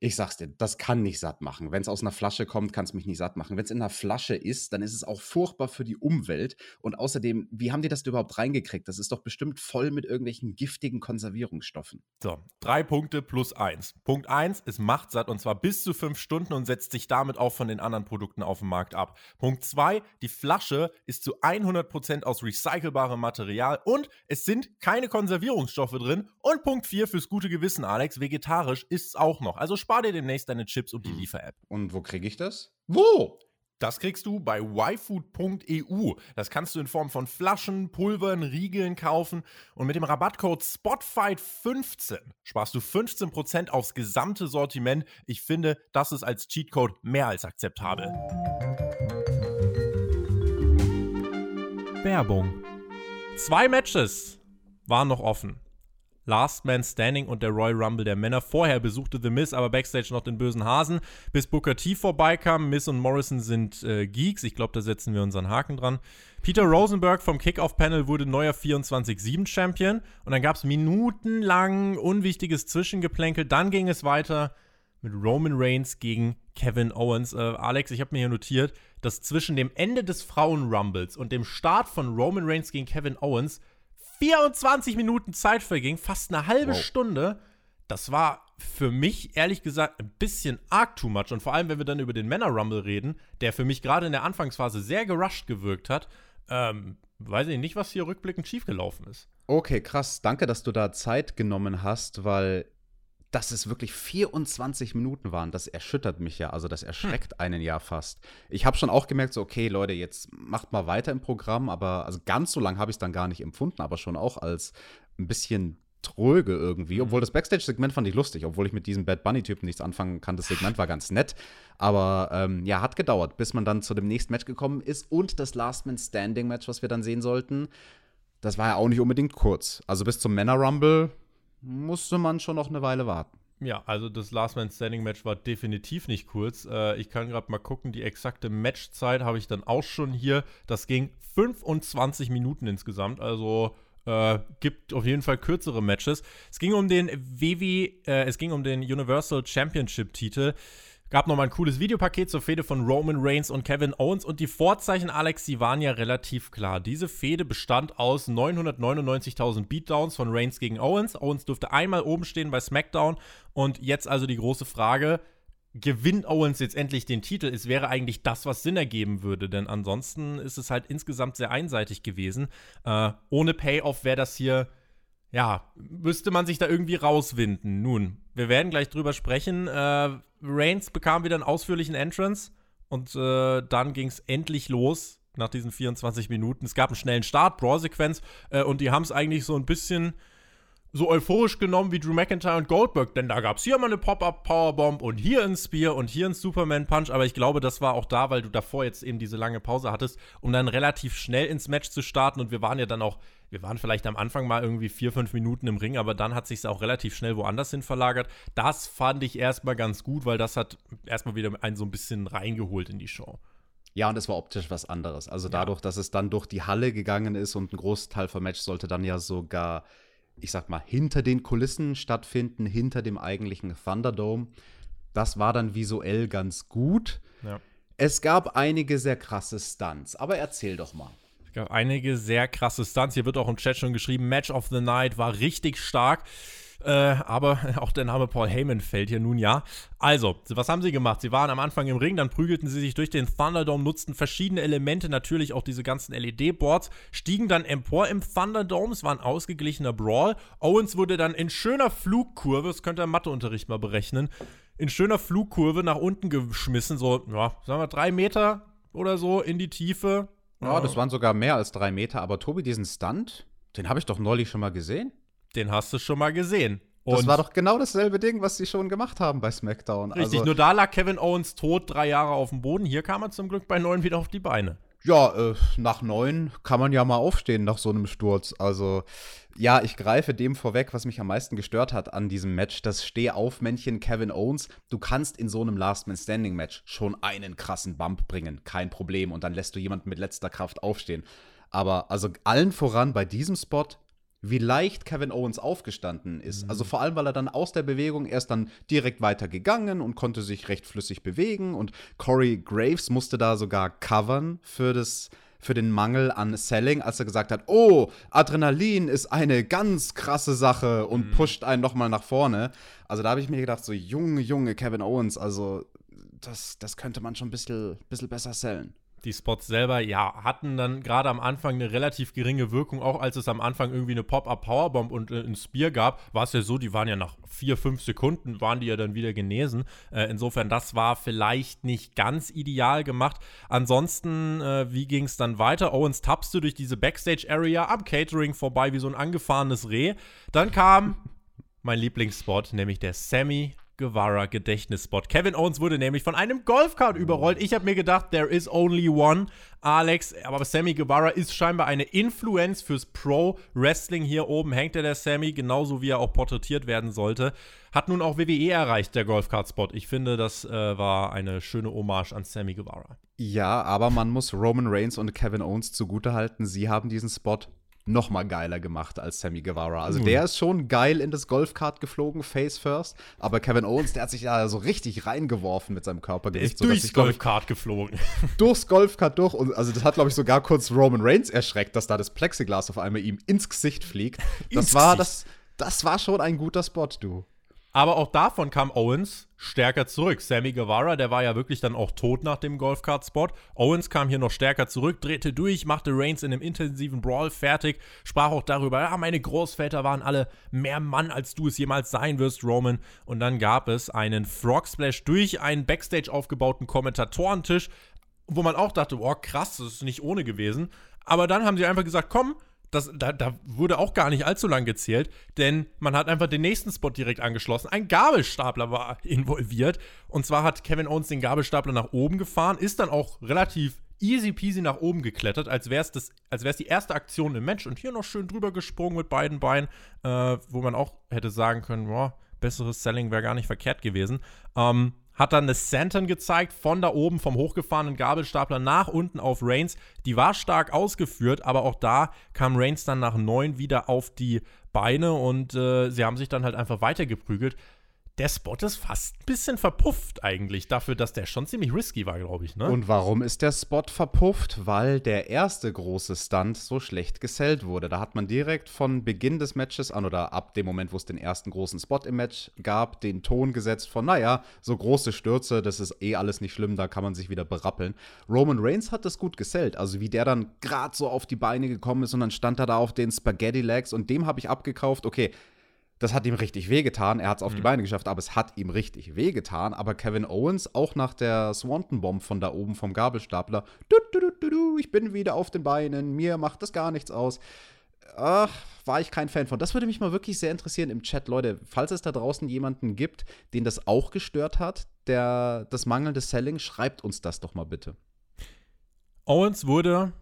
[SPEAKER 2] Ich sag's dir, das kann nicht satt machen. Wenn es aus einer Flasche kommt, kann es mich nicht satt machen. Wenn es in einer Flasche ist, dann ist es auch furchtbar für die Umwelt. Und außerdem, wie haben die das überhaupt reingekriegt? Das ist doch bestimmt voll mit irgendwelchen giftigen Konservierungsstoffen.
[SPEAKER 1] So, drei Punkte plus eins. Punkt eins, es macht satt und zwar bis zu fünf Stunden und setzt sich damit auch von den anderen Produkten auf dem Markt ab. Punkt zwei, die Flasche ist zu 100% aus recycelbarem Material und es sind keine Konservierungsstoffe drin. Und Punkt vier, fürs gute Gewissen, Alex, vegetarisch ist es auch noch. Also spar dir demnächst deine Chips und die hm. Liefer-App.
[SPEAKER 2] Und wo kriege ich das?
[SPEAKER 1] Wo? Das kriegst du bei yfood.eu. Das kannst du in Form von Flaschen, Pulvern, Riegeln kaufen. Und mit dem Rabattcode SPOTFIGHT15 sparst du 15% aufs gesamte Sortiment. Ich finde, das ist als Cheatcode mehr als akzeptabel. Werbung. Zwei Matches waren noch offen. Last Man Standing und der Royal Rumble der Männer. Vorher besuchte The Miz aber backstage noch den bösen Hasen, bis Booker T vorbeikam. Miz und Morrison sind äh, Geeks. Ich glaube, da setzen wir unseren Haken dran. Peter Rosenberg vom Kickoff-Panel wurde neuer 24-7-Champion. Und dann gab es minutenlang unwichtiges Zwischengeplänkel. Dann ging es weiter mit Roman Reigns gegen Kevin Owens. Äh, Alex, ich habe mir hier notiert, dass zwischen dem Ende des Frauen-Rumbles und dem Start von Roman Reigns gegen Kevin Owens 24 Minuten Zeit verging, fast eine halbe wow. Stunde. Das war für mich ehrlich gesagt ein bisschen arg too much. Und vor allem, wenn wir dann über den Männer-Rumble reden, der für mich gerade in der Anfangsphase sehr gerusht gewirkt hat, ähm, weiß ich nicht, was hier rückblickend schiefgelaufen ist.
[SPEAKER 2] Okay, krass. Danke, dass du da Zeit genommen hast, weil dass es wirklich 24 Minuten waren, das erschüttert mich ja. Also das erschreckt hm. einen ja fast. Ich habe schon auch gemerkt, so, okay, Leute, jetzt macht mal weiter im Programm, aber also ganz so lang habe ich es dann gar nicht empfunden, aber schon auch als ein bisschen tröge irgendwie. Obwohl das Backstage-Segment fand ich lustig, obwohl ich mit diesem Bad Bunny-Typen nichts anfangen kann. Das Segment war ganz nett. Aber ähm, ja, hat gedauert, bis man dann zu dem nächsten Match gekommen ist. Und das Last Man Standing-Match, was wir dann sehen sollten, das war ja auch nicht unbedingt kurz. Also bis zum Männer-Rumble musste man schon noch eine Weile warten.
[SPEAKER 1] Ja, also das Last Man Standing Match war definitiv nicht kurz. Äh, ich kann gerade mal gucken, die exakte Matchzeit habe ich dann auch schon hier. Das ging 25 Minuten insgesamt, also äh, gibt auf jeden Fall kürzere Matches. Es ging um den WW, äh, es ging um den Universal Championship Titel Gab nochmal ein cooles Videopaket zur Fehde von Roman Reigns und Kevin Owens und die Vorzeichen, Alex, die waren ja relativ klar. Diese Fehde bestand aus 999.000 Beatdowns von Reigns gegen Owens. Owens durfte einmal oben stehen bei SmackDown und jetzt also die große Frage, gewinnt Owens jetzt endlich den Titel? Es wäre eigentlich das, was Sinn ergeben würde, denn ansonsten ist es halt insgesamt sehr einseitig gewesen. Äh, ohne Payoff wäre das hier ja, müsste man sich da irgendwie rauswinden. Nun, wir werden gleich drüber sprechen. Äh, Reigns bekam wieder einen ausführlichen Entrance und äh, dann ging es endlich los nach diesen 24 Minuten. Es gab einen schnellen Start, Brawl-Sequenz äh, und die haben es eigentlich so ein bisschen so euphorisch genommen wie Drew McIntyre und Goldberg, denn da gab es hier mal eine Pop-Up-Powerbomb und hier ein Spear und hier ein Superman-Punch, aber ich glaube, das war auch da, weil du davor jetzt eben diese lange Pause hattest, um dann relativ schnell ins Match zu starten und wir waren ja dann auch, wir waren vielleicht am Anfang mal irgendwie vier, fünf Minuten im Ring, aber dann hat sich auch relativ schnell woanders hin verlagert. Das fand ich erstmal ganz gut, weil das hat erstmal wieder einen so ein bisschen reingeholt in die Show.
[SPEAKER 2] Ja, und es war optisch was anderes. Also dadurch, ja. dass es dann durch die Halle gegangen ist und ein Großteil vom Match sollte dann ja sogar ich sag mal, hinter den Kulissen stattfinden, hinter dem eigentlichen Thunderdome. Das war dann visuell ganz gut. Ja. Es gab einige sehr krasse Stunts, aber erzähl doch mal.
[SPEAKER 1] Es gab einige sehr krasse Stunts. Hier wird auch im Chat schon geschrieben, Match of the Night war richtig stark. Äh, aber auch der Name Paul Heyman fällt hier nun ja. Also, was haben sie gemacht? Sie waren am Anfang im Ring, dann prügelten sie sich durch den Thunderdome, nutzten verschiedene Elemente, natürlich auch diese ganzen LED-Boards, stiegen dann empor im Thunderdome. Es war ein ausgeglichener Brawl. Owens wurde dann in schöner Flugkurve, das könnte der Matheunterricht mal berechnen, in schöner Flugkurve nach unten geschmissen, so, ja, sagen wir drei Meter oder so in die Tiefe.
[SPEAKER 2] Ja, das waren sogar mehr als drei Meter. Aber Tobi, diesen Stunt, den habe ich doch neulich schon mal gesehen
[SPEAKER 1] den hast du schon mal gesehen.
[SPEAKER 2] Und das war doch genau dasselbe Ding, was sie schon gemacht haben bei SmackDown.
[SPEAKER 1] Richtig, also, nur da lag Kevin Owens tot, drei Jahre auf dem Boden. Hier kam er zum Glück bei neun wieder auf die Beine.
[SPEAKER 2] Ja, äh, nach neun kann man ja mal aufstehen nach so einem Sturz. Also, ja, ich greife dem vorweg, was mich am meisten gestört hat an diesem Match. Das Stehaufmännchen Kevin Owens. Du kannst in so einem Last Man Standing Match schon einen krassen Bump bringen. Kein Problem. Und dann lässt du jemanden mit letzter Kraft aufstehen. Aber also allen voran bei diesem Spot wie leicht Kevin Owens aufgestanden ist. Mhm. Also vor allem, weil er dann aus der Bewegung erst dann direkt weitergegangen und konnte sich recht flüssig bewegen. Und Corey Graves musste da sogar covern für das für den Mangel an Selling, als er gesagt hat, oh, Adrenalin ist eine ganz krasse Sache und mhm. pusht einen nochmal nach vorne. Also da habe ich mir gedacht, so junge, junge Kevin Owens, also das, das könnte man schon ein bisschen, bisschen besser sellen
[SPEAKER 1] die Spots selber, ja, hatten dann gerade am Anfang eine relativ geringe Wirkung. Auch als es am Anfang irgendwie eine Pop-Up-Powerbomb und äh, ein Spear gab, war es ja so, die waren ja nach vier, fünf Sekunden, waren die ja dann wieder genesen. Äh, insofern, das war vielleicht nicht ganz ideal gemacht. Ansonsten, äh, wie ging es dann weiter? Owens tapste durch diese Backstage-Area am Catering vorbei wie so ein angefahrenes Reh. Dann kam mein Lieblingsspot, nämlich der Sammy Guevara Gedächtnisspot. Kevin Owens wurde nämlich von einem Golfkart überrollt. Ich habe mir gedacht, there is only one. Alex, aber Sammy Guevara ist scheinbar eine Influence fürs Pro Wrestling. Hier oben hängt er der Sammy, genauso wie er auch porträtiert werden sollte. Hat nun auch WWE erreicht, der Golfkart-Spot. Ich finde, das äh, war eine schöne Hommage an Sammy Guevara.
[SPEAKER 2] Ja, aber man muss Roman Reigns und Kevin Owens zugutehalten. Sie haben diesen Spot noch mal geiler gemacht als Sammy Guevara. Also mhm. der ist schon geil in das Golfkart geflogen, face first. Aber Kevin Owens, der hat sich ja so richtig reingeworfen mit seinem Körpergewicht.
[SPEAKER 1] Der ist durchs Golfkart geflogen.
[SPEAKER 2] Durchs Golfkart durch. Und also das hat, glaube ich, sogar kurz Roman Reigns erschreckt, dass da das Plexiglas auf einmal ihm ins Gesicht fliegt. Das war das, das war schon ein guter Spot, du.
[SPEAKER 1] Aber auch davon kam Owens stärker zurück. Sammy Guevara, der war ja wirklich dann auch tot nach dem Golfkart-Spot. Owens kam hier noch stärker zurück, drehte durch, machte Reigns in einem intensiven Brawl fertig, sprach auch darüber, ja, meine Großväter waren alle mehr Mann, als du es jemals sein wirst, Roman. Und dann gab es einen Frog Splash durch einen Backstage aufgebauten Kommentatorentisch, wo man auch dachte, oh krass, das ist nicht ohne gewesen. Aber dann haben sie einfach gesagt, komm, das, da, da, wurde auch gar nicht allzu lang gezählt, denn man hat einfach den nächsten Spot direkt angeschlossen. Ein Gabelstapler war involviert. Und zwar hat Kevin Owens den Gabelstapler nach oben gefahren, ist dann auch relativ easy peasy nach oben geklettert, als wäre es die erste Aktion im Match. Und hier noch schön drüber gesprungen mit beiden Beinen, äh, wo man auch hätte sagen können, boah, besseres Selling wäre gar nicht verkehrt gewesen. Ähm, hat dann eine Senton gezeigt von da oben vom hochgefahrenen Gabelstapler nach unten auf Reigns. Die war stark ausgeführt, aber auch da kam Reigns dann nach neun wieder auf die Beine und äh, sie haben sich dann halt einfach weitergeprügelt. Der Spot ist fast ein bisschen verpufft eigentlich, dafür, dass der schon ziemlich risky war, glaube ich. Ne?
[SPEAKER 2] Und warum ist der Spot verpufft? Weil der erste große Stunt so schlecht gesellt wurde. Da hat man direkt von Beginn des Matches an oder ab dem Moment, wo es den ersten großen Spot im Match gab, den Ton gesetzt von, naja, so große Stürze, das ist eh alles nicht schlimm, da kann man sich wieder berappeln. Roman Reigns hat das gut gesellt. Also wie der dann gerade so auf die Beine gekommen ist und dann stand er da auf den Spaghetti Legs und dem habe ich abgekauft, okay, das hat ihm richtig wehgetan. Er hat es auf mhm. die Beine geschafft, aber es hat ihm richtig wehgetan. Aber Kevin Owens, auch nach der Swanton Bomb von da oben vom Gabelstapler, du, du, du, du, ich bin wieder auf den Beinen, mir macht das gar nichts aus. Ach, war ich kein Fan von. Das würde mich mal wirklich sehr interessieren im Chat, Leute. Falls es da draußen jemanden gibt, den das auch gestört hat, der das mangelnde Selling, schreibt uns das doch mal bitte.
[SPEAKER 1] Owens wurde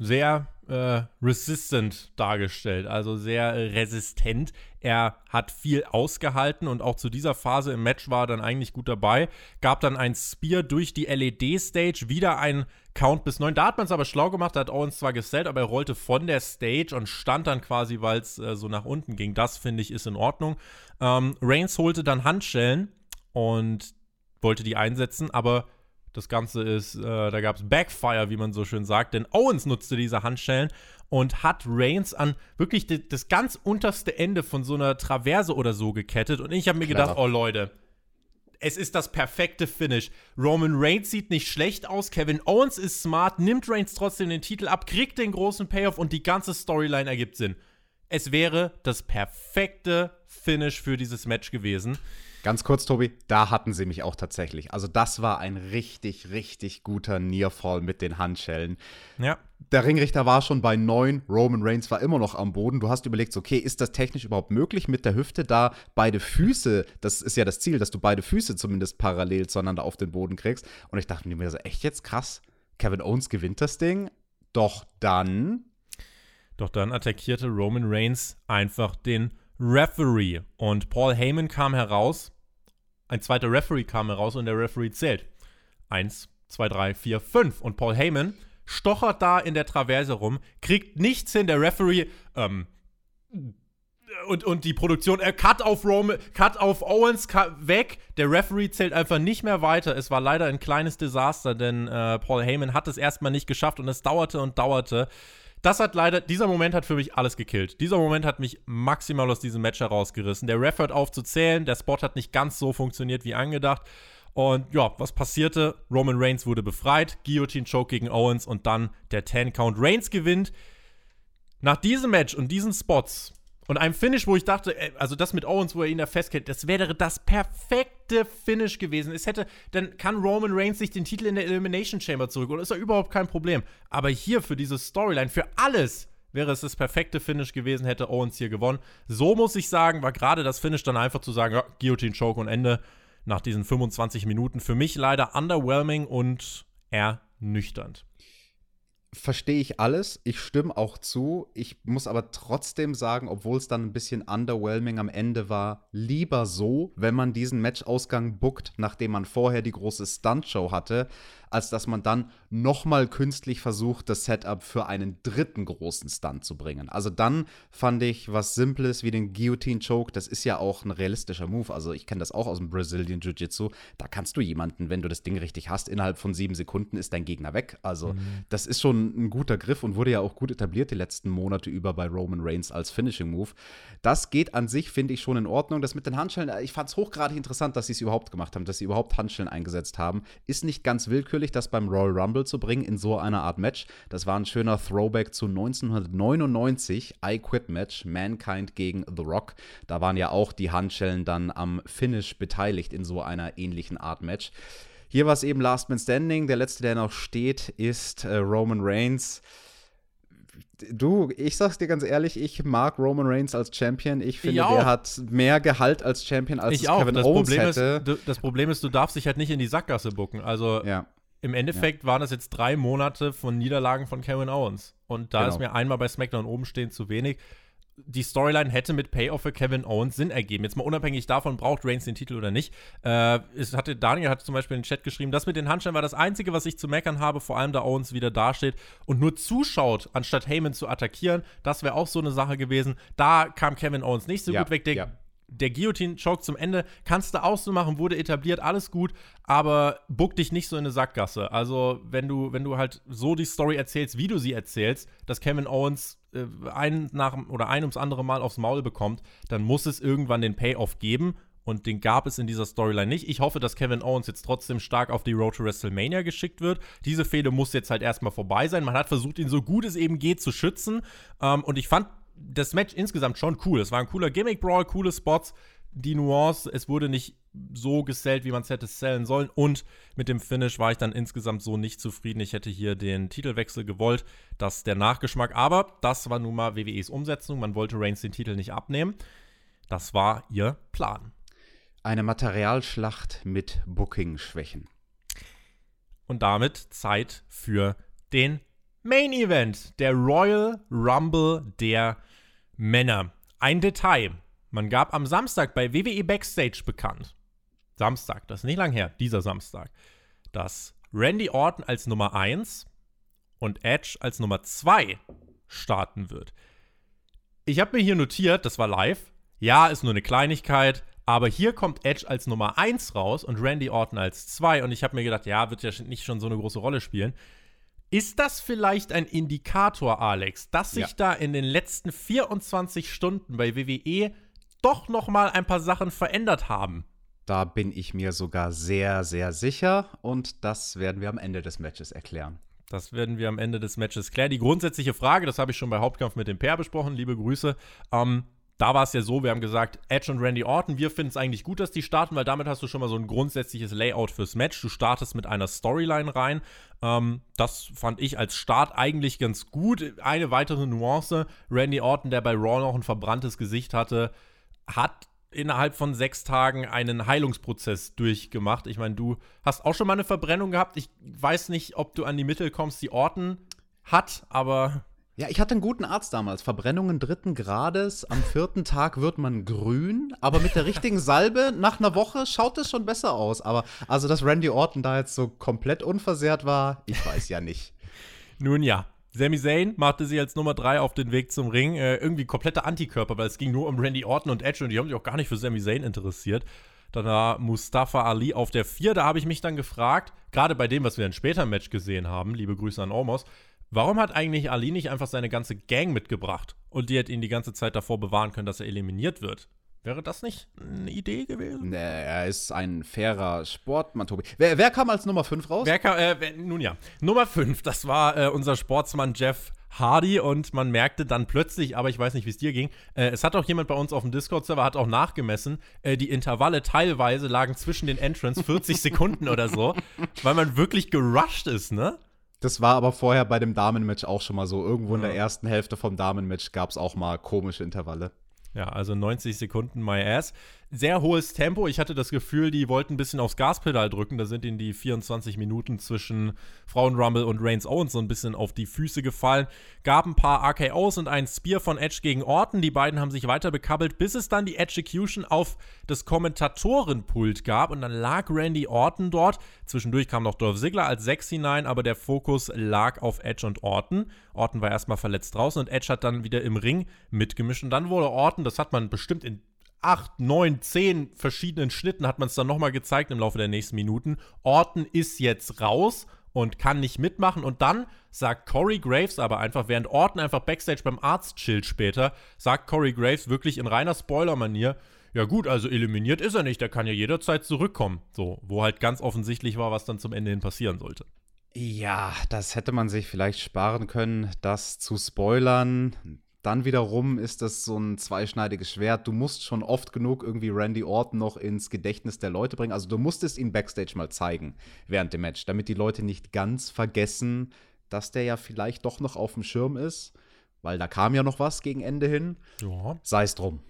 [SPEAKER 1] sehr äh, resistant dargestellt, also sehr äh, resistent. Er hat viel ausgehalten und auch zu dieser Phase im Match war er dann eigentlich gut dabei. Gab dann ein Spear durch die LED-Stage, wieder ein Count bis 9. Da hat man es aber schlau gemacht, da hat Owens zwar gesellt, aber er rollte von der Stage und stand dann quasi, weil es äh, so nach unten ging. Das finde ich ist in Ordnung. Ähm, Reigns holte dann Handschellen und wollte die einsetzen, aber das Ganze ist, äh, da gab es Backfire, wie man so schön sagt, denn Owens nutzte diese Handschellen und hat Reigns an wirklich das ganz unterste Ende von so einer Traverse oder so gekettet. Und ich habe mir Clever. gedacht, oh Leute, es ist das perfekte Finish. Roman Reigns sieht nicht schlecht aus, Kevin Owens ist smart, nimmt Reigns trotzdem den Titel ab, kriegt den großen Payoff und die ganze Storyline ergibt Sinn. Es wäre das perfekte Finish für dieses Match gewesen.
[SPEAKER 2] Ganz kurz, Tobi, da hatten sie mich auch tatsächlich. Also, das war ein richtig, richtig guter Nearfall mit den Handschellen.
[SPEAKER 1] Ja.
[SPEAKER 2] Der Ringrichter war schon bei neun, Roman Reigns war immer noch am Boden. Du hast überlegt, okay, ist das technisch überhaupt möglich mit der Hüfte, da beide Füße, das ist ja das Ziel, dass du beide Füße zumindest parallel zueinander auf den Boden kriegst. Und ich dachte mir so, echt jetzt krass, Kevin Owens gewinnt das Ding. Doch dann.
[SPEAKER 1] Doch dann attackierte Roman Reigns einfach den Referee. Und Paul Heyman kam heraus, ein zweiter Referee kam heraus und der Referee zählt. Eins, zwei, drei, vier, fünf. Und Paul Heyman stochert da in der Traverse rum, kriegt nichts hin. Der Referee, ähm, und, und die Produktion, äh, Cut auf Roman, Cut auf Owens, cut, weg. Der Referee zählt einfach nicht mehr weiter. Es war leider ein kleines Desaster, denn äh, Paul Heyman hat es erstmal nicht geschafft und es dauerte und dauerte. Das hat leider, dieser Moment hat für mich alles gekillt. Dieser Moment hat mich maximal aus diesem Match herausgerissen. Der Ref hört auf zu zählen, der Spot hat nicht ganz so funktioniert wie angedacht. Und ja, was passierte? Roman Reigns wurde befreit, Guillotine Choke gegen Owens und dann der 10 Count. Reigns gewinnt. Nach diesem Match und diesen Spots und einem Finish, wo ich dachte, also das mit Owens, wo er ihn da festhält, das wäre das perfekte Finish gewesen. Es hätte, dann kann Roman Reigns sich den Titel in der Elimination Chamber zurückholen. Ist ja überhaupt kein Problem. Aber hier für diese Storyline, für alles wäre es das perfekte Finish gewesen, hätte Owens hier gewonnen. So muss ich sagen, war gerade das Finish dann einfach zu sagen, ja, Guillotine Choke und Ende nach diesen 25 Minuten für mich leider underwhelming und ernüchternd
[SPEAKER 2] verstehe ich alles. Ich stimme auch zu. Ich muss aber trotzdem sagen, obwohl es dann ein bisschen underwhelming am Ende war, lieber so, wenn man diesen Matchausgang bookt, nachdem man vorher die große Stuntshow hatte, als dass man dann nochmal künstlich versucht, das Setup für einen dritten großen Stunt zu bringen. Also dann fand ich was Simples wie den Guillotine Choke, das ist ja auch ein realistischer Move. Also ich kenne das auch aus dem Brazilian Jiu-Jitsu. Da kannst du jemanden, wenn du das Ding richtig hast, innerhalb von sieben Sekunden ist dein Gegner weg. Also mhm. das ist schon ein guter Griff und wurde ja auch gut etabliert die letzten Monate über bei Roman Reigns als Finishing Move. Das geht an sich, finde ich, schon in Ordnung. Das mit den Handschellen, ich fand es hochgradig interessant, dass sie es überhaupt gemacht haben, dass sie überhaupt Handschellen eingesetzt haben. Ist nicht ganz willkürlich natürlich, das beim Royal Rumble zu bringen in so einer Art Match. Das war ein schöner Throwback zu 1999, I Quit Match, Mankind gegen The Rock. Da waren ja auch die Handschellen dann am Finish beteiligt in so einer ähnlichen Art Match. Hier war es eben Last Man Standing. Der letzte, der noch steht, ist äh, Roman Reigns du, ich sag's dir ganz ehrlich, ich mag Roman Reigns als Champion. Ich finde, ich der hat mehr Gehalt als Champion, als
[SPEAKER 1] ich Kevin das Owens Problem hätte. Ist, du, das Problem ist, du darfst dich halt nicht in die Sackgasse bucken. Also
[SPEAKER 2] ja.
[SPEAKER 1] Im Endeffekt ja. waren das jetzt drei Monate von Niederlagen von Kevin Owens. Und da genau. ist mir einmal bei SmackDown oben stehen zu wenig. Die Storyline hätte mit Payoff für Kevin Owens Sinn ergeben. Jetzt mal unabhängig davon, braucht Reigns den Titel oder nicht. Äh, es hatte, Daniel hat zum Beispiel in den Chat geschrieben, das mit den Handschellen war das Einzige, was ich zu meckern habe, vor allem da Owens wieder dasteht und nur zuschaut, anstatt Heyman zu attackieren. Das wäre auch so eine Sache gewesen. Da kam Kevin Owens nicht so
[SPEAKER 2] ja,
[SPEAKER 1] gut weg. Der
[SPEAKER 2] ja
[SPEAKER 1] der Guillotine-Choke zum Ende kannst du auch so machen, wurde etabliert, alles gut, aber buck dich nicht so in eine Sackgasse. Also, wenn du, wenn du halt so die Story erzählst, wie du sie erzählst, dass Kevin Owens äh, ein nach oder ein ums andere Mal aufs Maul bekommt, dann muss es irgendwann den Payoff geben. Und den gab es in dieser Storyline nicht. Ich hoffe, dass Kevin Owens jetzt trotzdem stark auf die Road to WrestleMania geschickt wird. Diese Fehde muss jetzt halt erstmal vorbei sein. Man hat versucht, ihn so gut es eben geht zu schützen. Ähm, und ich fand das Match insgesamt schon cool. Es war ein cooler Gimmick-Brawl, coole Spots. Die Nuance, es wurde nicht so gesellt, wie man es hätte sellen sollen. Und mit dem Finish war ich dann insgesamt so nicht zufrieden. Ich hätte hier den Titelwechsel gewollt. Das ist der Nachgeschmack. Aber das war nun mal WWEs Umsetzung. Man wollte Reigns den Titel nicht abnehmen. Das war ihr Plan.
[SPEAKER 2] Eine Materialschlacht mit Booking-Schwächen.
[SPEAKER 1] Und damit Zeit für den Main Event, der Royal Rumble der Männer. Ein Detail. Man gab am Samstag bei WWE Backstage bekannt. Samstag, das ist nicht lang her, dieser Samstag, dass Randy Orton als Nummer 1 und Edge als Nummer 2 starten wird. Ich habe mir hier notiert, das war live. Ja, ist nur eine Kleinigkeit, aber hier kommt Edge als Nummer 1 raus und Randy Orton als 2 und ich habe mir gedacht, ja, wird ja nicht schon so eine große Rolle spielen. Ist das vielleicht ein Indikator, Alex, dass sich ja. da in den letzten 24 Stunden bei WWE doch noch mal ein paar Sachen verändert haben?
[SPEAKER 2] Da bin ich mir sogar sehr, sehr sicher und das werden wir am Ende des Matches erklären.
[SPEAKER 1] Das werden wir am Ende des Matches klären. Die grundsätzliche Frage, das habe ich schon bei Hauptkampf mit dem Pair besprochen, liebe Grüße. Ähm, da war es ja so, wir haben gesagt, Edge und Randy Orton, wir finden es eigentlich gut, dass die starten, weil damit hast du schon mal so ein grundsätzliches Layout fürs Match. Du startest mit einer Storyline rein. Ähm, das fand ich als Start eigentlich ganz gut. Eine weitere Nuance, Randy Orton, der bei Raw noch ein verbranntes Gesicht hatte, hat innerhalb von sechs Tagen einen Heilungsprozess durchgemacht. Ich meine, du hast auch schon mal eine Verbrennung gehabt. Ich weiß nicht, ob du an die Mittel kommst, die Orton hat, aber
[SPEAKER 2] ja, ich hatte einen guten Arzt damals. Verbrennungen dritten Grades. Am vierten Tag wird man grün. Aber mit der richtigen Salbe nach einer Woche schaut es schon besser aus. Aber also, dass Randy Orton da jetzt so komplett unversehrt war, ich weiß ja nicht.
[SPEAKER 1] Nun ja. Sami Zayn machte sie als Nummer 3 auf den Weg zum Ring. Äh, irgendwie komplette Antikörper, weil es ging nur um Randy Orton und Edge und die haben sich auch gar nicht für Sami Zayn interessiert. Dann war Mustafa Ali auf der 4. Da habe ich mich dann gefragt, gerade bei dem, was wir dann später im Match gesehen haben, liebe Grüße an Omos, Warum hat eigentlich Ali nicht einfach seine ganze Gang mitgebracht und die hat ihn die ganze Zeit davor bewahren können, dass er eliminiert wird? Wäre das nicht eine Idee gewesen?
[SPEAKER 2] Nee, er ist ein fairer Sportmann, Tobi. Wer, wer kam als Nummer 5 raus?
[SPEAKER 1] Wer kam, äh, wer, nun ja, Nummer 5, das war äh, unser Sportsmann Jeff Hardy und man merkte dann plötzlich, aber ich weiß nicht, wie es dir ging, äh, es hat auch jemand bei uns auf dem Discord-Server, hat auch nachgemessen, äh, die Intervalle teilweise lagen zwischen den Entrance 40 Sekunden oder so, weil man wirklich gerusht ist, ne?
[SPEAKER 2] Das war aber vorher bei dem Damenmatch auch schon mal so. Irgendwo in der ersten Hälfte vom Damenmatch gab es auch mal komische Intervalle.
[SPEAKER 1] Ja, also 90 Sekunden My Ass sehr hohes Tempo. Ich hatte das Gefühl, die wollten ein bisschen aufs Gaspedal drücken. Da sind ihnen die 24 Minuten zwischen Frauenrumble und Reigns Owens so ein bisschen auf die Füße gefallen. Gab ein paar RKOs und ein Spear von Edge gegen Orton. Die beiden haben sich weiter bekabbelt, bis es dann die Execution auf das Kommentatorenpult gab. Und dann lag Randy Orton dort. Zwischendurch kam noch Dolph Ziggler als 6 hinein, aber der Fokus lag auf Edge und Orton. Orton war erstmal verletzt draußen und Edge hat dann wieder im Ring mitgemischt. Und dann wurde Orton, das hat man bestimmt in acht, neun, zehn verschiedenen Schnitten hat man es dann nochmal gezeigt im Laufe der nächsten Minuten. Orton ist jetzt raus und kann nicht mitmachen. Und dann sagt Corey Graves aber einfach, während Orton einfach Backstage beim Arzt chillt später, sagt Corey Graves wirklich in reiner Spoiler-Manier, ja gut, also eliminiert ist er nicht, der kann ja jederzeit zurückkommen. So, wo halt ganz offensichtlich war, was dann zum Ende hin passieren sollte.
[SPEAKER 2] Ja, das hätte man sich vielleicht sparen können, das zu spoilern. Dann wiederum ist das so ein zweischneidiges Schwert. Du musst schon oft genug irgendwie Randy Orton noch ins Gedächtnis der Leute bringen. Also du musstest ihn backstage mal zeigen während dem Match, damit die Leute nicht ganz vergessen, dass der ja vielleicht doch noch auf dem Schirm ist. Weil da kam ja noch was gegen Ende hin. Ja. Sei es drum.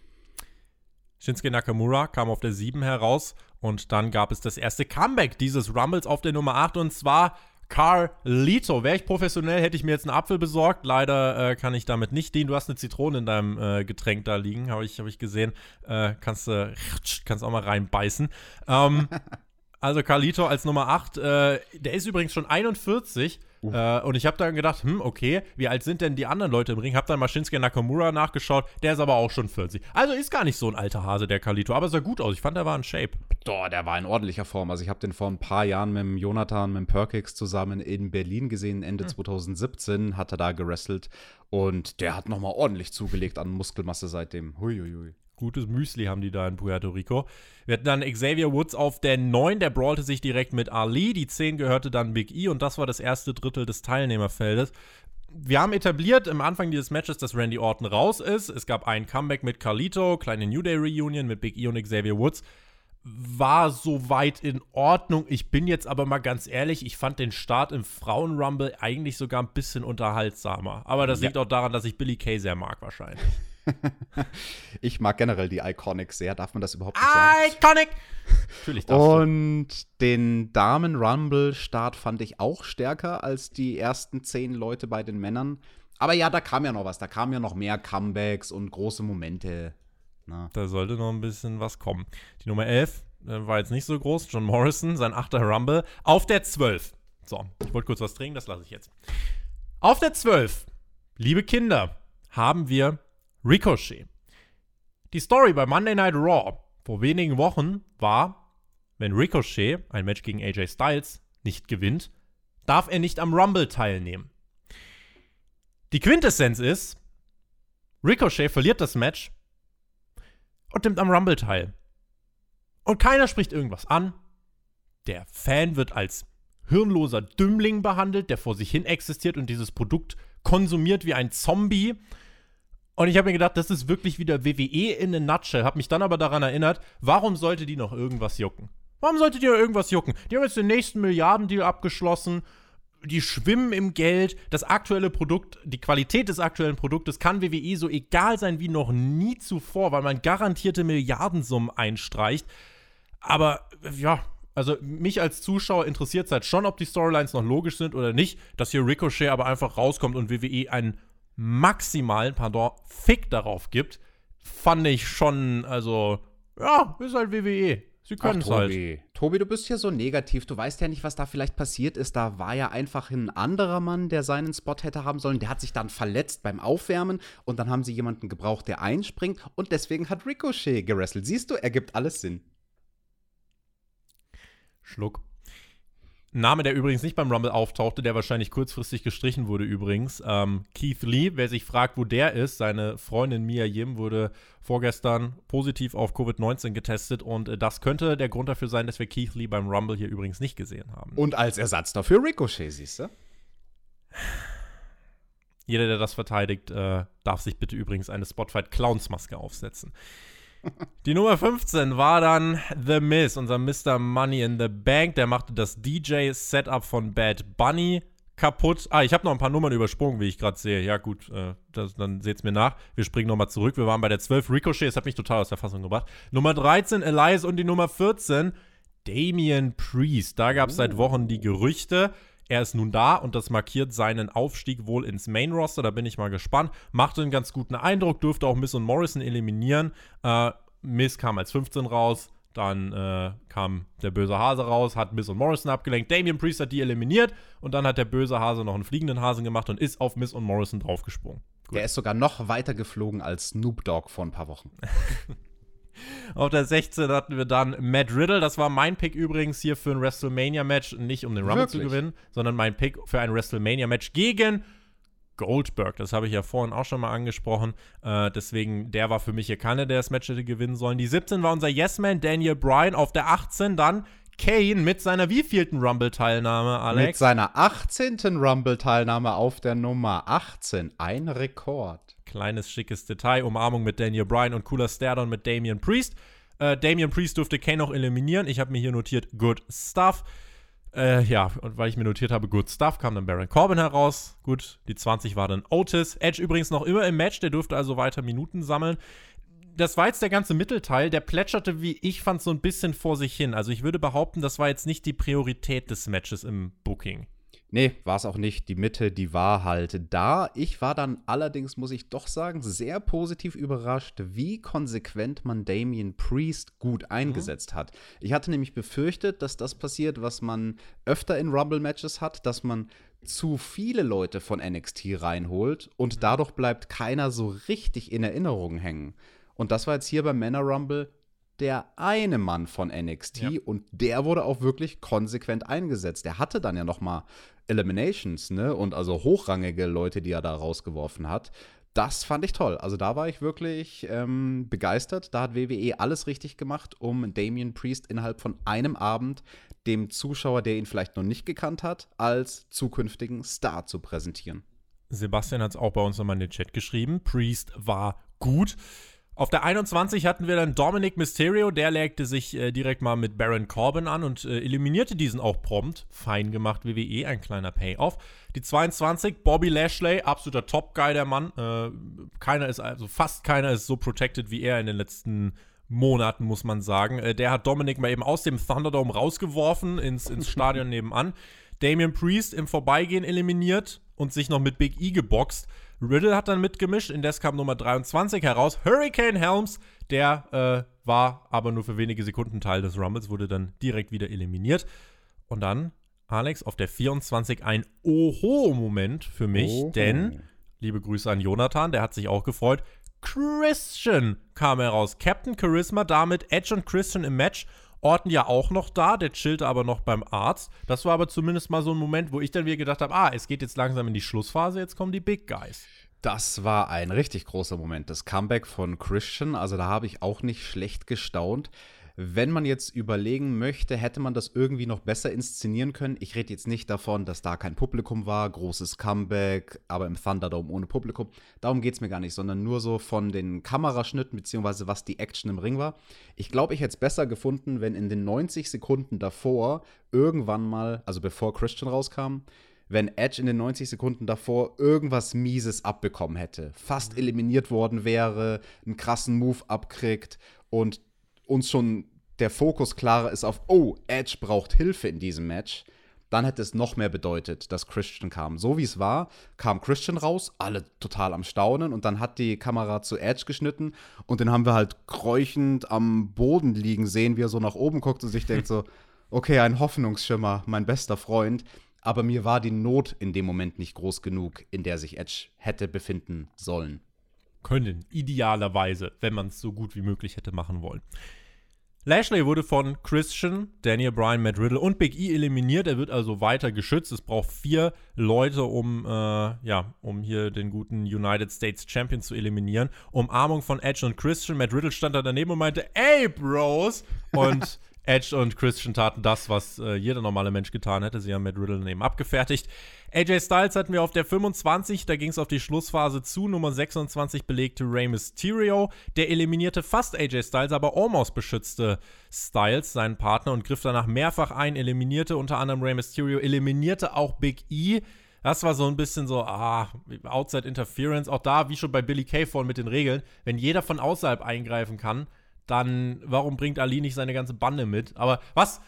[SPEAKER 1] Shinsuke Nakamura kam auf der 7 heraus und dann gab es das erste Comeback dieses Rumbles auf der Nummer 8 und zwar Carlito. Wäre ich professionell, hätte ich mir jetzt einen Apfel besorgt. Leider äh, kann ich damit nicht dienen. Du hast eine Zitrone in deinem äh, Getränk da liegen, habe ich, hab ich gesehen. Äh, kannst du äh, kannst auch mal reinbeißen. Ähm, also Carlito als Nummer 8. Äh, der ist übrigens schon 41 Äh, und ich habe dann gedacht, hm, okay, wie alt sind denn die anderen Leute im Ring? Hab dann mal Shinsuke Nakamura nachgeschaut, der ist aber auch schon 40. Also ist gar nicht so ein alter Hase, der Kalito, aber sah gut aus. Ich fand, der war in Shape.
[SPEAKER 2] Doch, der war in ordentlicher Form. Also ich habe den vor ein paar Jahren mit dem Jonathan, mit dem Perkix zusammen in Berlin gesehen, Ende hm. 2017 hat er da gewrestelt und der hat nochmal ordentlich zugelegt an Muskelmasse seitdem. Huiuiui
[SPEAKER 1] gutes Müsli haben die da in Puerto Rico. Wir hatten dann Xavier Woods auf der 9, der brawlte sich direkt mit Ali. Die 10 gehörte dann Big E und das war das erste Drittel des Teilnehmerfeldes. Wir haben etabliert im Anfang dieses Matches, dass Randy Orton raus ist. Es gab ein Comeback mit Carlito, kleine New Day Reunion mit Big E und Xavier Woods. War soweit in Ordnung. Ich bin jetzt aber mal ganz ehrlich, ich fand den Start im Frauen-Rumble eigentlich sogar ein bisschen unterhaltsamer. Aber das ja. liegt auch daran, dass ich Billy Kay sehr mag, wahrscheinlich.
[SPEAKER 2] ich mag generell die Iconic sehr. Darf man das überhaupt nicht sagen?
[SPEAKER 1] Iconic!
[SPEAKER 2] Natürlich darfst Und du. den Damen-Rumble-Start fand ich auch stärker als die ersten zehn Leute bei den Männern. Aber ja, da kam ja noch was. Da kamen ja noch mehr Comebacks und große Momente.
[SPEAKER 1] Na. Da sollte noch ein bisschen was kommen. Die Nummer 11 äh, war jetzt nicht so groß. John Morrison, sein achter Rumble. Auf der 12. So, ich wollte kurz was trinken, das lasse ich jetzt. Auf der 12, liebe Kinder, haben wir Ricochet. Die Story bei Monday Night Raw vor wenigen Wochen war, wenn Ricochet ein Match gegen AJ Styles nicht gewinnt, darf er nicht am Rumble teilnehmen. Die Quintessenz ist, Ricochet verliert das Match und nimmt am Rumble teil. Und keiner spricht irgendwas an. Der Fan wird als hirnloser Dümmling behandelt, der vor sich hin existiert und dieses Produkt konsumiert wie ein Zombie und ich habe mir gedacht, das ist wirklich wieder WWE in a nutshell. Habe mich dann aber daran erinnert, warum sollte die noch irgendwas jucken? Warum sollte die noch irgendwas jucken? Die haben jetzt den nächsten Milliardendeal abgeschlossen. Die schwimmen im Geld. Das aktuelle Produkt, die Qualität des aktuellen Produktes kann WWE so egal sein wie noch nie zuvor, weil man garantierte Milliardensummen einstreicht. Aber ja, also mich als Zuschauer interessiert es halt schon, ob die Storylines noch logisch sind oder nicht, dass hier Ricochet aber einfach rauskommt und WWE einen maximalen, pardon, Fick darauf gibt, fand ich schon, also, ja, ist halt WWE. Sie können es halt.
[SPEAKER 2] Tobi, du bist hier so negativ. Du weißt ja nicht, was da vielleicht passiert ist. Da war ja einfach ein anderer Mann, der seinen Spot hätte haben sollen. Der hat sich dann verletzt beim Aufwärmen und dann haben sie jemanden gebraucht, der einspringt und deswegen hat Ricochet gerestelt. Siehst du, ergibt alles Sinn.
[SPEAKER 1] Schluck. Name, der übrigens nicht beim Rumble auftauchte, der wahrscheinlich kurzfristig gestrichen wurde übrigens. Ähm, Keith Lee, wer sich fragt, wo der ist, seine Freundin Mia Yim wurde vorgestern positiv auf Covid-19 getestet und äh, das könnte der Grund dafür sein, dass wir Keith Lee beim Rumble hier übrigens nicht gesehen haben.
[SPEAKER 2] Und als Ersatz dafür Ricochet, siehst du?
[SPEAKER 1] Jeder, der das verteidigt, äh, darf sich bitte übrigens eine Spotfight-Clowns-Maske aufsetzen. Die Nummer 15 war dann The Miz, unser Mr. Money in the Bank. Der machte das DJ-Setup von Bad Bunny kaputt. Ah, ich habe noch ein paar Nummern übersprungen, wie ich gerade sehe. Ja, gut, äh, das, dann seht's mir nach. Wir springen nochmal zurück. Wir waren bei der 12 Ricochet, das hat mich total aus der Fassung gebracht. Nummer 13 Elias und die Nummer 14 Damian Priest. Da gab es seit Wochen die Gerüchte. Er ist nun da und das markiert seinen Aufstieg wohl ins Main Roster. Da bin ich mal gespannt. Machte einen ganz guten Eindruck, dürfte auch Miss und Morrison eliminieren. Äh, Miss kam als 15 raus. Dann äh, kam der böse Hase raus, hat Miss und Morrison abgelenkt. Damian Priest hat die eliminiert und dann hat der böse Hase noch einen fliegenden Hasen gemacht und ist auf Miss und Morrison draufgesprungen.
[SPEAKER 2] Gut. Der ist sogar noch weiter geflogen als Snoop Dogg vor ein paar Wochen.
[SPEAKER 1] Auf der 16 hatten wir dann Matt Riddle. Das war mein Pick übrigens hier für ein WrestleMania-Match. Nicht um den Rumble Wirklich? zu gewinnen, sondern mein Pick für ein WrestleMania-Match gegen Goldberg. Das habe ich ja vorhin auch schon mal angesprochen. Äh, deswegen, der war für mich hier keiner, der das Match hätte gewinnen sollen. Die 17 war unser Yes-Man Daniel Bryan. Auf der 18 dann Kane mit seiner wievielten Rumble-Teilnahme, Alex?
[SPEAKER 2] Mit seiner 18. Rumble-Teilnahme auf der Nummer 18. Ein Rekord.
[SPEAKER 1] Kleines schickes Detail. Umarmung mit Daniel Bryan und cooler Stairdown mit Damian Priest. Äh, Damian Priest durfte Kane noch eliminieren. Ich habe mir hier notiert Good Stuff. Äh, ja, und weil ich mir notiert habe, Good Stuff, kam dann Baron Corbin heraus. Gut, die 20 war dann Otis. Edge übrigens noch immer im Match, der durfte also weiter Minuten sammeln. Das war jetzt der ganze Mittelteil, der plätscherte, wie ich fand, so ein bisschen vor sich hin. Also ich würde behaupten, das war jetzt nicht die Priorität des Matches im Booking.
[SPEAKER 2] Nee, war es auch nicht. Die Mitte, die war halt da. Ich war dann allerdings, muss ich doch sagen, sehr positiv überrascht, wie konsequent man Damien Priest gut mhm. eingesetzt mhm. hat. Ich hatte nämlich befürchtet, dass das passiert, was man öfter in Rumble-Matches hat, dass man zu viele Leute von NXT reinholt und mhm. dadurch bleibt keiner so richtig in Erinnerung hängen. Und das war jetzt hier beim Männer Rumble der eine Mann von NXT ja. und der wurde auch wirklich konsequent eingesetzt. Der hatte dann ja noch mal Eliminations, ne? Und also hochrangige Leute, die er da rausgeworfen hat. Das fand ich toll. Also da war ich wirklich ähm, begeistert. Da hat WWE alles richtig gemacht, um Damien Priest innerhalb von einem Abend dem Zuschauer, der ihn vielleicht noch nicht gekannt hat, als zukünftigen Star zu präsentieren.
[SPEAKER 1] Sebastian hat es auch bei uns nochmal in den Chat geschrieben. Priest war gut. Auf der 21 hatten wir dann Dominic Mysterio, der legte sich äh, direkt mal mit Baron Corbin an und äh, eliminierte diesen auch prompt. Fein gemacht, WWE, ein kleiner Payoff. Die 22, Bobby Lashley, absoluter Top-Guy, der Mann. Äh, keiner ist, also fast keiner ist so protected wie er in den letzten Monaten, muss man sagen. Äh, der hat Dominic mal eben aus dem Thunderdome rausgeworfen ins, ins Stadion nebenan. Damian Priest im Vorbeigehen eliminiert und sich noch mit Big E geboxt. Riddle hat dann mitgemischt, indes kam Nummer 23 heraus. Hurricane Helms, der äh, war aber nur für wenige Sekunden Teil des Rumbles, wurde dann direkt wieder eliminiert. Und dann, Alex, auf der 24 ein Oho-Moment für mich, Oho. denn, liebe Grüße an Jonathan, der hat sich auch gefreut. Christian kam heraus. Captain Charisma damit, Edge und Christian im Match. Orton ja auch noch da, der chillte aber noch beim Arzt. Das war aber zumindest mal so ein Moment, wo ich dann wieder gedacht habe, ah, es geht jetzt langsam in die Schlussphase, jetzt kommen die Big Guys.
[SPEAKER 2] Das war ein richtig großer Moment, das Comeback von Christian. Also da habe ich auch nicht schlecht gestaunt. Wenn man jetzt überlegen möchte, hätte man das irgendwie noch besser inszenieren können. Ich rede jetzt nicht davon, dass da kein Publikum war, großes Comeback, aber im Thunderdome ohne Publikum. Darum geht es mir gar nicht, sondern nur so von den Kameraschnitten, beziehungsweise was die Action im Ring war. Ich glaube, ich hätte es besser gefunden, wenn in den 90 Sekunden davor irgendwann mal, also bevor Christian rauskam, wenn Edge in den 90 Sekunden davor irgendwas Mieses abbekommen hätte, fast eliminiert worden wäre, einen krassen Move abkriegt und uns schon der Fokus klarer ist auf, oh, Edge braucht Hilfe in diesem Match, dann hätte es noch mehr bedeutet, dass Christian kam. So wie es war, kam Christian raus, alle total am Staunen und dann hat die Kamera zu Edge geschnitten und den haben wir halt kräuchend am Boden liegen sehen, wie er so nach oben guckt und sich denkt so, okay, ein Hoffnungsschimmer, mein bester Freund. Aber mir war die Not in dem Moment nicht groß genug, in der sich Edge hätte befinden sollen.
[SPEAKER 1] Können, idealerweise, wenn man es so gut wie möglich hätte machen wollen. Lashley wurde von Christian, Daniel Bryan, Matt Riddle und Big E eliminiert. Er wird also weiter geschützt. Es braucht vier Leute, um, äh, ja, um hier den guten United States Champion zu eliminieren. Umarmung von Edge und Christian. Matt Riddle stand da daneben und meinte, ey, Bros! Und Edge und Christian taten das, was äh, jeder normale Mensch getan hätte. Sie haben Matt Riddle eben abgefertigt. AJ Styles hatten wir auf der 25, da ging es auf die Schlussphase zu. Nummer 26 belegte Rey Mysterio. Der eliminierte fast AJ Styles, aber almost beschützte Styles, seinen Partner, und griff danach mehrfach ein, eliminierte unter anderem Rey Mysterio, eliminierte auch Big E. Das war so ein bisschen so, ah, Outside Interference. Auch da, wie schon bei Billy Kay vorhin mit den Regeln, wenn jeder von außerhalb eingreifen kann, dann warum bringt Ali nicht seine ganze Bande mit? Aber was?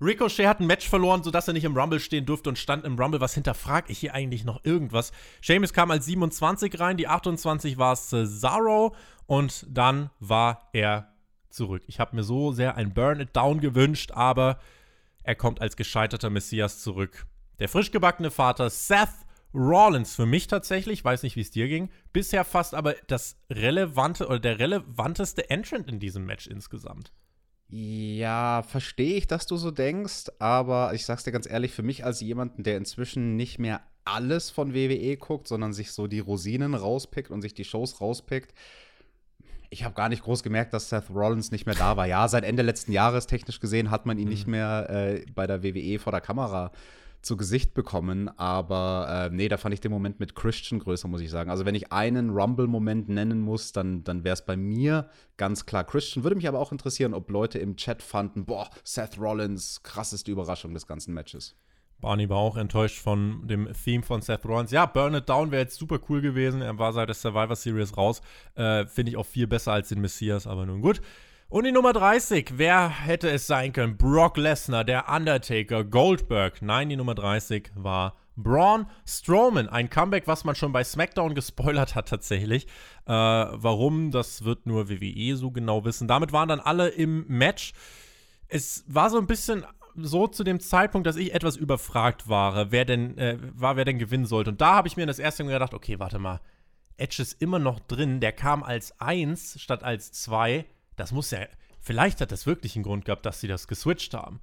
[SPEAKER 1] Ricochet hat ein Match verloren, sodass er nicht im Rumble stehen durfte und stand im Rumble. Was hinterfrag ich hier eigentlich noch irgendwas? Sheamus kam als 27 rein, die 28 war Cesaro und dann war er zurück. Ich habe mir so sehr ein Burn It Down gewünscht, aber er kommt als gescheiterter Messias zurück. Der frisch gebackene Vater Seth Rollins für mich tatsächlich, weiß nicht, wie es dir ging, bisher fast aber das relevante oder der relevanteste Entrant in diesem Match insgesamt.
[SPEAKER 2] Ja, verstehe ich, dass du so denkst, aber ich sag's dir ganz ehrlich, für mich als jemanden, der inzwischen nicht mehr alles von WWE guckt, sondern sich so die Rosinen rauspickt und sich die Shows rauspickt, ich habe gar nicht groß gemerkt, dass Seth Rollins nicht mehr da war. Ja, seit Ende letzten Jahres technisch gesehen hat man ihn mhm. nicht mehr äh, bei der WWE vor der Kamera zu Gesicht bekommen. Aber äh, nee, da fand ich den Moment mit Christian größer, muss ich sagen. Also wenn ich einen Rumble-Moment nennen muss, dann, dann wäre es bei mir ganz klar Christian. Würde mich aber auch interessieren, ob Leute im Chat fanden, boah, Seth Rollins, krasseste Überraschung des ganzen Matches.
[SPEAKER 1] Barney war auch enttäuscht von dem Theme von Seth Rollins. Ja, Burn It Down wäre jetzt super cool gewesen. Er war seit der Survivor Series raus. Äh, Finde ich auch viel besser als den Messias, aber nun gut. Und die Nummer 30, wer hätte es sein können? Brock Lesnar, der Undertaker, Goldberg. Nein, die Nummer 30 war Braun Strowman. Ein Comeback, was man schon bei SmackDown gespoilert hat tatsächlich. Äh, warum, das wird nur WWE so genau wissen. Damit waren dann alle im Match. Es war so ein bisschen so zu dem Zeitpunkt, dass ich etwas überfragt war, wer denn, äh, war, wer denn gewinnen sollte. Und da habe ich mir das erste Mal gedacht, okay, warte mal. Edge ist immer noch drin, der kam als 1 statt als 2. Das muss ja, vielleicht hat das wirklich einen Grund gehabt, dass sie das geswitcht haben.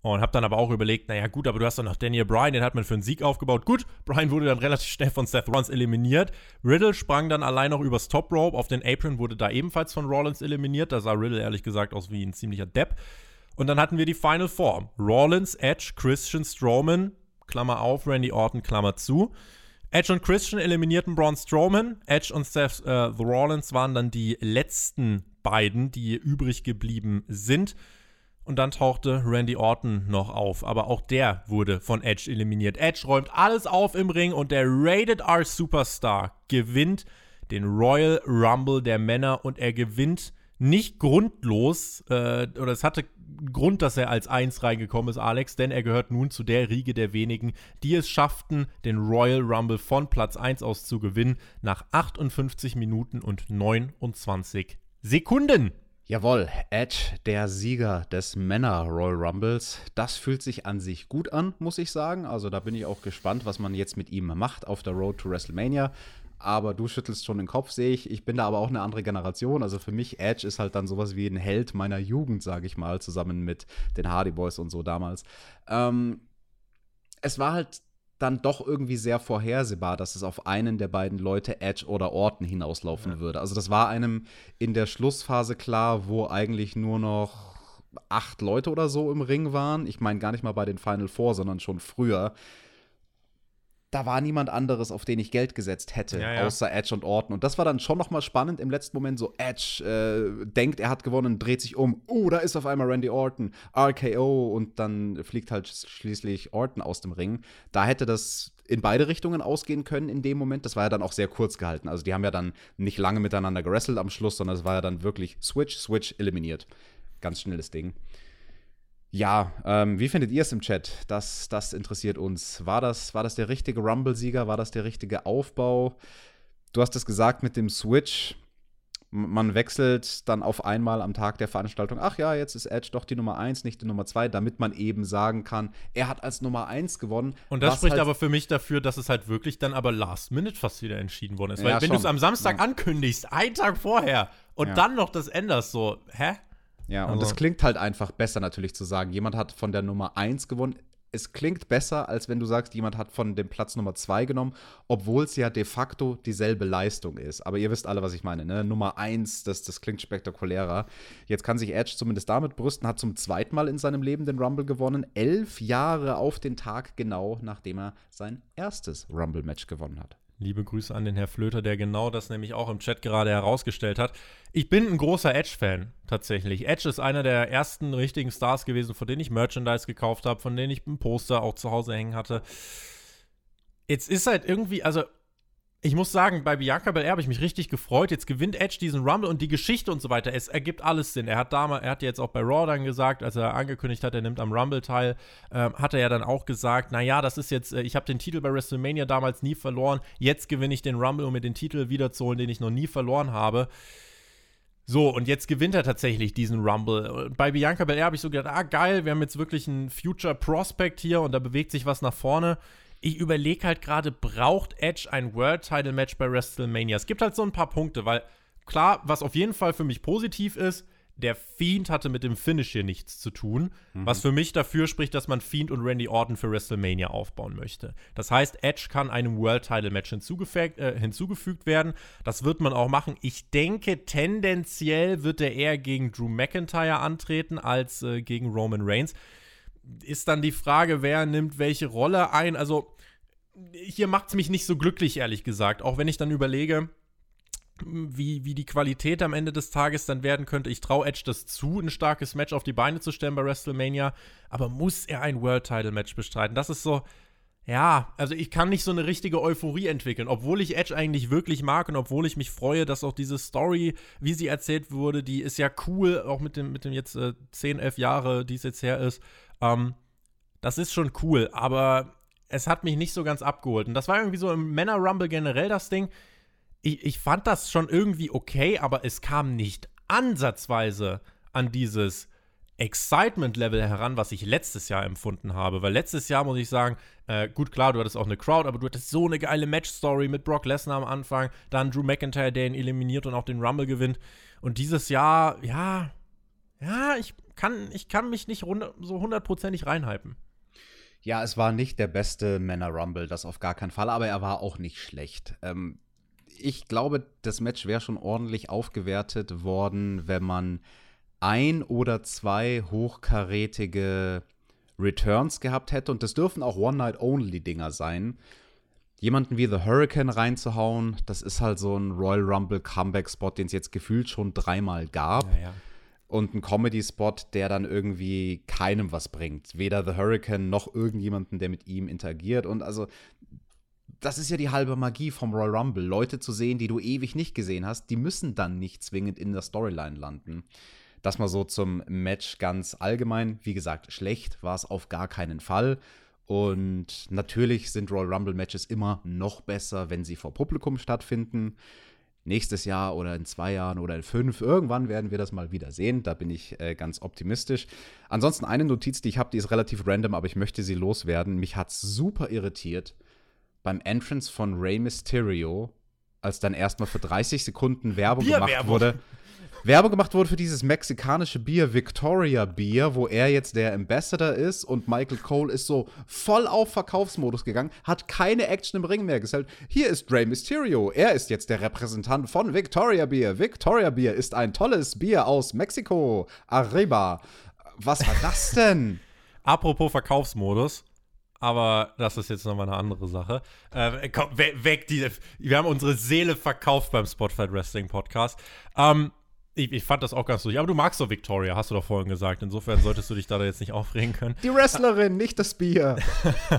[SPEAKER 1] Und habe dann aber auch überlegt, naja gut, aber du hast doch noch Daniel Bryan, den hat man für einen Sieg aufgebaut. Gut, Bryan wurde dann relativ schnell von Seth Rollins eliminiert. Riddle sprang dann allein noch übers Top Rope. Auf den Apron wurde da ebenfalls von Rollins eliminiert. Da sah Riddle ehrlich gesagt aus wie ein ziemlicher Depp. Und dann hatten wir die Final Four. Rollins, Edge, Christian, Strowman, Klammer auf, Randy Orton, Klammer zu. Edge und Christian eliminierten Braun Strowman. Edge und Seth äh, Rollins waren dann die letzten beiden, die übrig geblieben sind. Und dann tauchte Randy Orton noch auf. Aber auch der wurde von Edge eliminiert. Edge räumt alles auf im Ring und der Rated R Superstar gewinnt den Royal Rumble der Männer und er gewinnt nicht grundlos, äh, oder es hatte Grund, dass er als Eins reingekommen ist, Alex, denn er gehört nun zu der Riege der wenigen, die es schafften, den Royal Rumble von Platz 1 aus zu gewinnen, nach 58 Minuten und 29 Sekunden.
[SPEAKER 2] Jawohl, Edge, der Sieger des Männer Royal Rumbles. Das fühlt sich an sich gut an, muss ich sagen. Also da bin ich auch gespannt, was man jetzt mit ihm macht auf der Road to WrestleMania. Aber du schüttelst schon den Kopf, sehe ich. Ich bin da aber auch eine andere Generation. Also für mich, Edge ist halt dann sowas wie ein Held meiner Jugend, sage ich mal, zusammen mit den Hardy Boys und so damals. Ähm, es war halt dann doch irgendwie sehr vorhersehbar, dass es auf einen der beiden Leute, Edge oder Orton, hinauslaufen ja. würde. Also das war einem in der Schlussphase klar, wo eigentlich nur noch acht Leute oder so im Ring waren. Ich meine gar nicht mal bei den Final Four, sondern schon früher da war niemand anderes, auf den ich Geld gesetzt hätte, ja, ja. außer Edge und Orton. Und das war dann schon noch mal spannend im letzten Moment. So, Edge äh, denkt, er hat gewonnen, dreht sich um. Oh, da ist auf einmal Randy Orton. RKO. Und dann fliegt halt schließlich Orton aus dem Ring. Da hätte das in beide Richtungen ausgehen können in dem Moment. Das war ja dann auch sehr kurz gehalten. Also die haben ja dann nicht lange miteinander gerestelt am Schluss, sondern es war ja dann wirklich Switch, Switch, eliminiert. Ganz schnelles Ding. Ja, ähm, wie findet ihr es im Chat? Das, das interessiert uns. War das, war das der richtige Rumble-Sieger? War das der richtige Aufbau? Du hast es gesagt mit dem Switch. Man wechselt dann auf einmal am Tag der Veranstaltung, ach ja, jetzt ist Edge doch die Nummer 1, nicht die Nummer 2, damit man eben sagen kann, er hat als Nummer 1 gewonnen.
[SPEAKER 1] Und das spricht halt aber für mich dafür, dass es halt wirklich dann aber last minute fast wieder entschieden worden ist. Weil ja, wenn du es am Samstag ja. ankündigst, einen Tag vorher, und ja. dann noch das änderst, so, hä?
[SPEAKER 2] Ja, und es klingt halt einfach besser natürlich zu sagen, jemand hat von der Nummer 1 gewonnen. Es klingt besser, als wenn du sagst, jemand hat von dem Platz Nummer 2 genommen, obwohl es ja de facto dieselbe Leistung ist. Aber ihr wisst alle, was ich meine. Ne? Nummer 1, das, das klingt spektakulärer. Jetzt kann sich Edge zumindest damit brüsten, hat zum zweiten Mal in seinem Leben den Rumble gewonnen. Elf Jahre auf den Tag genau, nachdem er sein erstes Rumble-Match gewonnen hat.
[SPEAKER 1] Liebe Grüße an den Herr Flöter, der genau das nämlich auch im Chat gerade herausgestellt hat. Ich bin ein großer Edge-Fan, tatsächlich. Edge ist einer der ersten richtigen Stars gewesen, von denen ich Merchandise gekauft habe, von denen ich ein Poster auch zu Hause hängen hatte. Jetzt ist halt irgendwie, also ich muss sagen, bei Bianca Belair habe ich mich richtig gefreut. Jetzt gewinnt Edge diesen Rumble und die Geschichte und so weiter. Es ergibt alles Sinn. Er hat damals, er hat jetzt auch bei Raw dann gesagt, als er angekündigt hat, er nimmt am Rumble teil, äh, hat er ja dann auch gesagt, naja, das ist jetzt, äh, ich habe den Titel bei WrestleMania damals nie verloren. Jetzt gewinne ich den Rumble, um mir den Titel wiederzuholen, den ich noch nie verloren habe. So, und jetzt gewinnt er tatsächlich diesen Rumble. Bei Bianca Belair habe ich so gedacht, ah, geil, wir haben jetzt wirklich einen Future Prospect hier und da bewegt sich was nach vorne ich überlege halt gerade, braucht Edge ein World Title Match bei WrestleMania? Es gibt halt so ein paar Punkte, weil klar, was auf jeden Fall für mich positiv ist, der Fiend hatte mit dem Finish hier nichts zu tun, mhm. was für mich dafür spricht, dass man Fiend und Randy Orton für WrestleMania aufbauen möchte. Das heißt, Edge kann einem World Title Match hinzugefügt, äh, hinzugefügt werden. Das wird man auch machen. Ich denke, tendenziell wird er eher gegen Drew McIntyre antreten als äh, gegen Roman Reigns ist dann die Frage, wer nimmt welche Rolle ein. Also hier macht es mich nicht so glücklich, ehrlich gesagt. Auch wenn ich dann überlege, wie, wie die Qualität am Ende des Tages dann werden könnte. Ich traue Edge das zu, ein starkes Match auf die Beine zu stellen bei WrestleMania. Aber muss er ein World Title Match bestreiten? Das ist so, ja, also ich kann nicht so eine richtige Euphorie entwickeln, obwohl ich Edge eigentlich wirklich mag und obwohl ich mich freue, dass auch diese Story, wie sie erzählt wurde, die ist ja cool, auch mit dem, mit dem jetzt äh, 10, 11 Jahre, die es jetzt her ist. Ähm, das ist schon cool, aber es hat mich nicht so ganz abgeholt. Und das war irgendwie so im Männer-Rumble generell das Ding. Ich, ich fand das schon irgendwie okay, aber es kam nicht ansatzweise an dieses Excitement-Level heran, was ich letztes Jahr empfunden habe. Weil letztes Jahr muss ich sagen, äh, gut, klar, du hattest auch eine Crowd, aber du hattest so eine geile Match-Story mit Brock Lesnar am Anfang, dann Drew McIntyre, der ihn eliminiert und auch den Rumble gewinnt. Und dieses Jahr, ja, ja, ich kann, ich kann mich nicht so hundertprozentig reinhypen.
[SPEAKER 2] Ja, es war nicht der beste Männer-Rumble, das auf gar keinen Fall, aber er war auch nicht schlecht. Ähm, ich glaube, das Match wäre schon ordentlich aufgewertet worden, wenn man ein oder zwei hochkarätige Returns gehabt hätte. Und das dürfen auch One-Night-Only-Dinger sein. Jemanden wie The Hurricane reinzuhauen, das ist halt so ein Royal Rumble Comeback-Spot, den es jetzt gefühlt schon dreimal gab. Ja, ja. Und ein Comedy-Spot, der dann irgendwie keinem was bringt. Weder The Hurricane noch irgendjemanden, der mit ihm interagiert. Und also, das ist ja die halbe Magie vom Royal Rumble. Leute zu sehen, die du ewig nicht gesehen hast, die müssen dann nicht zwingend in der Storyline landen. Das mal so zum Match ganz allgemein. Wie gesagt, schlecht war es auf gar keinen Fall. Und natürlich sind Royal Rumble Matches immer noch besser, wenn sie vor Publikum stattfinden. Nächstes Jahr oder in zwei Jahren oder in fünf, irgendwann werden wir das mal wieder sehen. Da bin ich äh, ganz optimistisch. Ansonsten eine Notiz, die ich habe, die ist relativ random, aber ich möchte sie loswerden. Mich hat super irritiert beim Entrance von Rey Mysterio, als dann erstmal für 30 Sekunden Werbung gemacht wurde. Werbung gemacht wurde für dieses mexikanische Bier, Victoria Bier, wo er jetzt der Ambassador ist und Michael Cole ist so voll auf Verkaufsmodus gegangen, hat keine Action im Ring mehr gesellt. Hier ist Rey Mysterio, er ist jetzt der Repräsentant von Victoria Bier. Victoria Bier ist ein tolles Bier aus Mexiko. Arriba. Was war das denn?
[SPEAKER 1] Apropos Verkaufsmodus, aber das ist jetzt nochmal eine andere Sache. Äh, komm, weg, die, wir haben unsere Seele verkauft beim Spotlight Wrestling Podcast. Ähm, ich, ich, fand das auch ganz lustig. Aber du magst doch Victoria, hast du doch vorhin gesagt. Insofern solltest du dich da jetzt nicht aufregen können.
[SPEAKER 2] Die Wrestlerin, nicht das Bier.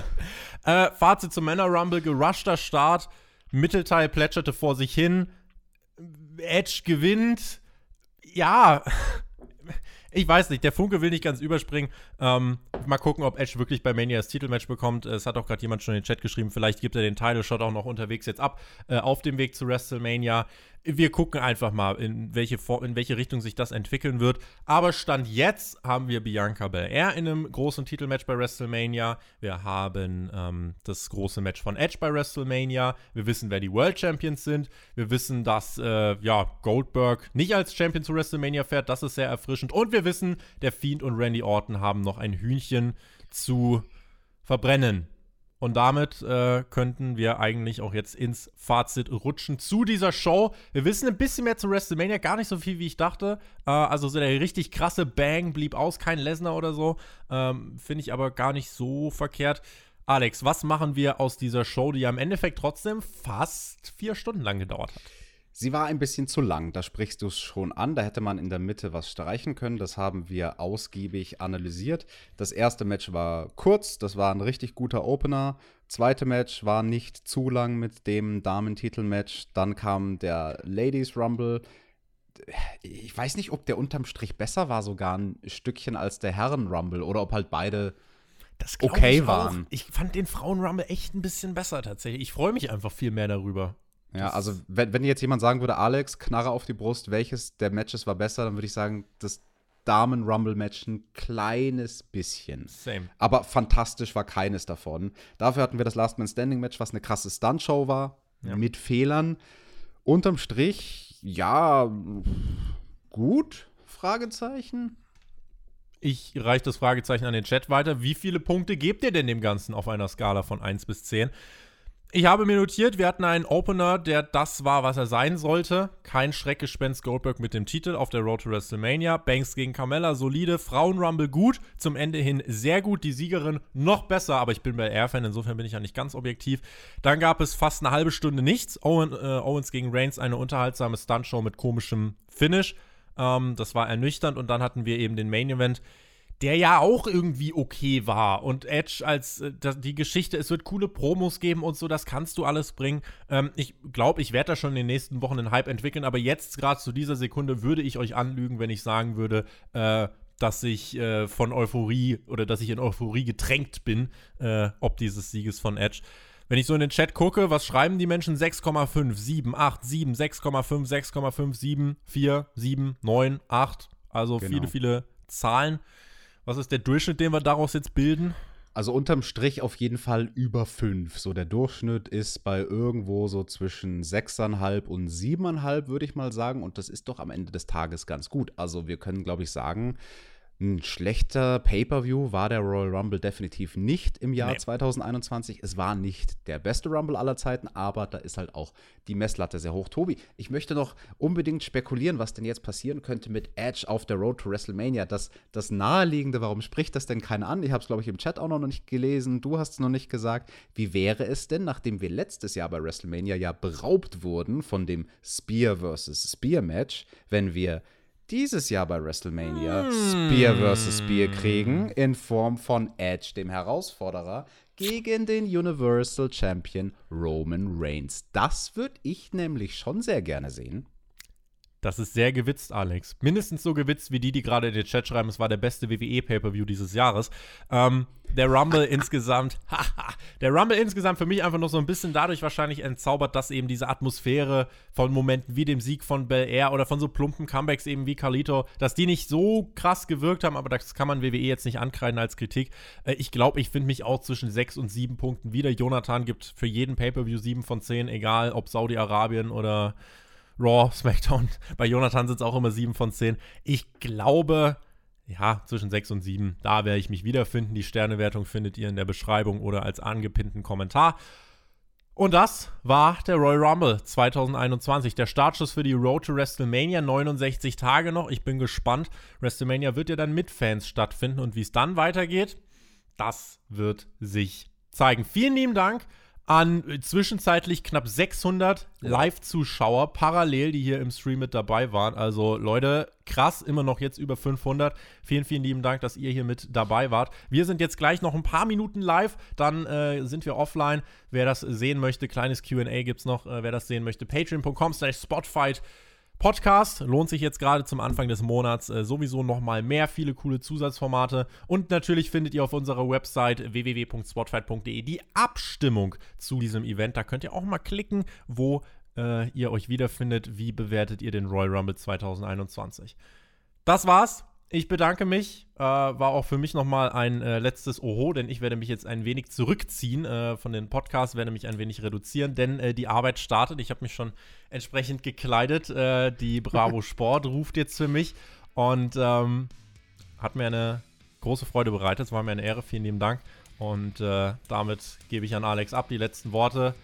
[SPEAKER 1] äh, Fazit zum Männer Rumble: gerushter Start. Mittelteil plätscherte vor sich hin. Edge gewinnt. Ja, ich weiß nicht, der Funke will nicht ganz überspringen. Ähm, mal gucken, ob Edge wirklich bei Mania das Titelmatch bekommt. Es hat auch gerade jemand schon in den Chat geschrieben, vielleicht gibt er den Title Shot auch noch unterwegs jetzt ab, äh, auf dem Weg zu WrestleMania wir gucken einfach mal, in welche, in welche Richtung sich das entwickeln wird. Aber Stand jetzt haben wir Bianca Belair in einem großen Titelmatch bei WrestleMania. Wir haben ähm, das große Match von Edge bei WrestleMania. Wir wissen, wer die World Champions sind. Wir wissen, dass äh, ja, Goldberg nicht als Champion zu WrestleMania fährt. Das ist sehr erfrischend. Und wir wissen, der Fiend und Randy Orton haben noch ein Hühnchen zu verbrennen. Und damit äh, könnten wir eigentlich auch jetzt ins Fazit rutschen zu dieser Show. Wir wissen ein bisschen mehr zu WrestleMania, gar nicht so viel, wie ich dachte. Äh, also so der richtig krasse Bang blieb aus, kein Lesnar oder so. Ähm, Finde ich aber gar nicht so verkehrt. Alex, was machen wir aus dieser Show, die ja im Endeffekt trotzdem fast vier Stunden lang gedauert hat?
[SPEAKER 2] Sie war ein bisschen zu lang, da sprichst du es schon an. Da hätte man in der Mitte was streichen können. Das haben wir ausgiebig analysiert. Das erste Match war kurz, das war ein richtig guter Opener. Zweite Match war nicht zu lang mit dem Damentitelmatch. Dann kam der Ladies Rumble. Ich weiß nicht, ob der unterm Strich besser war, sogar ein Stückchen als der Herren Rumble oder ob halt beide okay
[SPEAKER 1] ich
[SPEAKER 2] waren.
[SPEAKER 1] Auch. Ich fand den Frauen Rumble echt ein bisschen besser tatsächlich. Ich freue mich einfach viel mehr darüber.
[SPEAKER 2] Ja, also wenn, wenn jetzt jemand sagen würde, Alex, Knarre auf die Brust, welches der Matches war besser, dann würde ich sagen, das Damen-Rumble-Match ein kleines bisschen.
[SPEAKER 1] Same.
[SPEAKER 2] Aber fantastisch war keines davon. Dafür hatten wir das Last Man Standing-Match, was eine krasse Stunt-Show war, ja. mit Fehlern. Unterm Strich, ja, gut, Fragezeichen.
[SPEAKER 1] Ich reiche das Fragezeichen an den Chat weiter. Wie viele Punkte gebt ihr denn dem Ganzen auf einer Skala von 1 bis 10? Ich habe mir notiert, wir hatten einen Opener, der das war, was er sein sollte. Kein Schreckgespenst Goldberg mit dem Titel auf der Road to WrestleMania. Banks gegen Carmella, solide. Frauenrumble gut. Zum Ende hin sehr gut. Die Siegerin noch besser, aber ich bin bei Air-Fan, insofern bin ich ja nicht ganz objektiv. Dann gab es fast eine halbe Stunde nichts. Owen, äh, Owens gegen Reigns, eine unterhaltsame Stuntshow mit komischem Finish. Ähm, das war ernüchternd und dann hatten wir eben den Main Event der ja auch irgendwie okay war. Und Edge als äh, die Geschichte, es wird coole Promos geben und so, das kannst du alles bringen. Ähm, ich glaube, ich werde da schon in den nächsten Wochen einen Hype entwickeln, aber jetzt gerade zu dieser Sekunde würde ich euch anlügen, wenn ich sagen würde, äh, dass ich äh, von Euphorie oder dass ich in Euphorie getränkt bin, äh, ob dieses Sieges von Edge. Wenn ich so in den Chat gucke, was schreiben die Menschen? 6,5, 7, 8, 7, 6,5, 6,5, 7, 4, 7, 9, 8. Also genau. viele, viele Zahlen. Was ist der Durchschnitt, den wir daraus jetzt bilden?
[SPEAKER 2] Also unterm Strich auf jeden Fall über 5. So der Durchschnitt ist bei irgendwo so zwischen 6,5 und 7,5, würde ich mal sagen. Und das ist doch am Ende des Tages ganz gut. Also wir können, glaube ich, sagen, ein schlechter Pay-per-View war der Royal Rumble definitiv nicht im Jahr nee. 2021. Es war nicht der beste Rumble aller Zeiten, aber da ist halt auch die Messlatte sehr hoch. Tobi, ich möchte noch unbedingt spekulieren, was denn jetzt passieren könnte mit Edge auf der Road to WrestleMania. Das, das Naheliegende, warum spricht das denn keiner an? Ich habe es, glaube ich, im Chat auch noch nicht gelesen. Du hast es noch nicht gesagt. Wie wäre es denn, nachdem wir letztes Jahr bei WrestleMania ja beraubt wurden von dem Spear vs. Spear Match, wenn wir dieses Jahr bei WrestleMania hm. Spear vs. Spear kriegen in Form von Edge, dem Herausforderer, gegen den Universal Champion Roman Reigns. Das würde ich nämlich schon sehr gerne sehen.
[SPEAKER 1] Das ist sehr gewitzt, Alex. Mindestens so gewitzt wie die, die gerade in den Chat schreiben, es war der beste WWE-Pay-Per-View dieses Jahres. Ähm, der Rumble insgesamt, haha, der Rumble insgesamt für mich einfach noch so ein bisschen dadurch wahrscheinlich entzaubert, dass eben diese Atmosphäre von Momenten wie dem Sieg von Bel Air oder von so plumpen Comebacks eben wie Carlito, dass die nicht so krass gewirkt haben, aber das kann man WWE jetzt nicht ankreiden als Kritik. Äh, ich glaube, ich finde mich auch zwischen sechs und sieben Punkten wieder. Jonathan gibt für jeden Pay-Per-View sieben von zehn, egal ob Saudi-Arabien oder Raw, SmackDown. Bei Jonathan sind es auch immer 7 von 10. Ich glaube, ja, zwischen 6 und 7, da werde ich mich wiederfinden. Die Sternewertung findet ihr in der Beschreibung oder als angepinnten Kommentar. Und das war der Royal Rumble 2021. Der Startschuss für die Road to WrestleMania. 69 Tage noch. Ich bin gespannt. WrestleMania wird ja dann mit Fans stattfinden. Und wie es dann weitergeht, das wird sich zeigen. Vielen lieben Dank an zwischenzeitlich knapp 600 Live-Zuschauer parallel, die hier im Stream mit dabei waren. Also Leute, krass, immer noch jetzt über 500. Vielen, vielen lieben Dank, dass ihr hier mit dabei wart. Wir sind jetzt gleich noch ein paar Minuten live, dann äh, sind wir offline. Wer das sehen möchte, kleines Q&A gibt es noch. Äh, wer das sehen möchte, patreon.com slash spotfight. Podcast lohnt sich jetzt gerade zum Anfang des Monats äh, sowieso nochmal mehr, viele coole Zusatzformate. Und natürlich findet ihr auf unserer Website www.spotfight.de die Abstimmung zu diesem Event. Da könnt ihr auch mal klicken, wo äh, ihr euch wiederfindet. Wie bewertet ihr den Royal Rumble 2021? Das war's ich bedanke mich. Äh, war auch für mich nochmal ein äh, letztes Oho, denn ich werde mich jetzt ein wenig zurückziehen äh, von den Podcasts, werde mich ein wenig reduzieren, denn äh, die Arbeit startet. Ich habe mich schon entsprechend gekleidet. Äh, die Bravo Sport ruft jetzt für mich und ähm, hat mir eine große Freude bereitet. Es war mir eine Ehre. Vielen lieben Dank. Und äh, damit gebe ich an Alex ab die letzten Worte.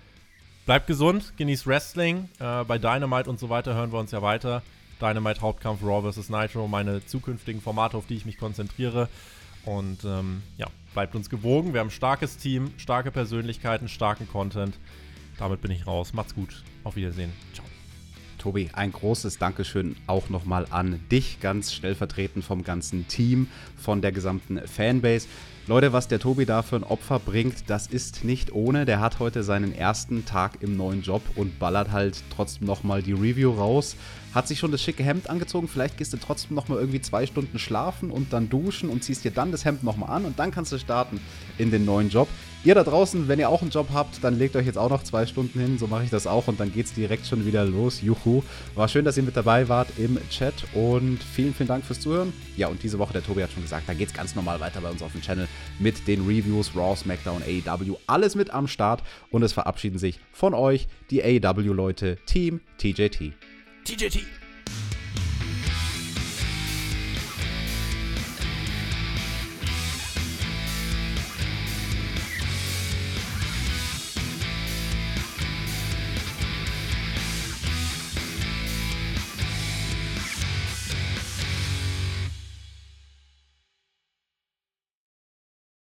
[SPEAKER 1] Bleibt gesund, genießt Wrestling. bei Dynamite und so weiter hören wir uns ja weiter. Dynamite Hauptkampf Raw vs. Nitro, meine zukünftigen Formate, auf die ich mich konzentriere. Und ähm, ja, bleibt uns gewogen. Wir haben ein starkes Team, starke Persönlichkeiten, starken Content. Damit bin ich raus. Macht's gut. Auf Wiedersehen. Ciao.
[SPEAKER 2] Tobi, ein großes Dankeschön auch nochmal an dich, ganz stellvertretend vom ganzen Team, von der gesamten Fanbase. Leute, was der Tobi da für ein Opfer bringt, das ist nicht ohne. Der hat heute seinen ersten Tag im neuen Job und ballert halt trotzdem nochmal die Review raus hat sich schon das schicke Hemd angezogen. Vielleicht gehst du trotzdem noch mal irgendwie zwei Stunden schlafen und dann duschen und ziehst dir dann das Hemd noch mal an und dann kannst du starten in den neuen Job. Ihr da draußen, wenn ihr auch einen Job habt, dann legt euch jetzt auch noch zwei Stunden hin. So mache ich das auch und dann geht es direkt schon wieder los. Juhu. War schön, dass ihr mit dabei wart im Chat und vielen, vielen Dank fürs Zuhören. Ja, und diese Woche, der Tobi hat schon gesagt, da geht es ganz normal weiter bei uns auf dem Channel mit den Reviews, Raw, SmackDown, AEW, alles mit am Start und es verabschieden sich von euch die AEW-Leute, Team TJT.
[SPEAKER 1] TJT.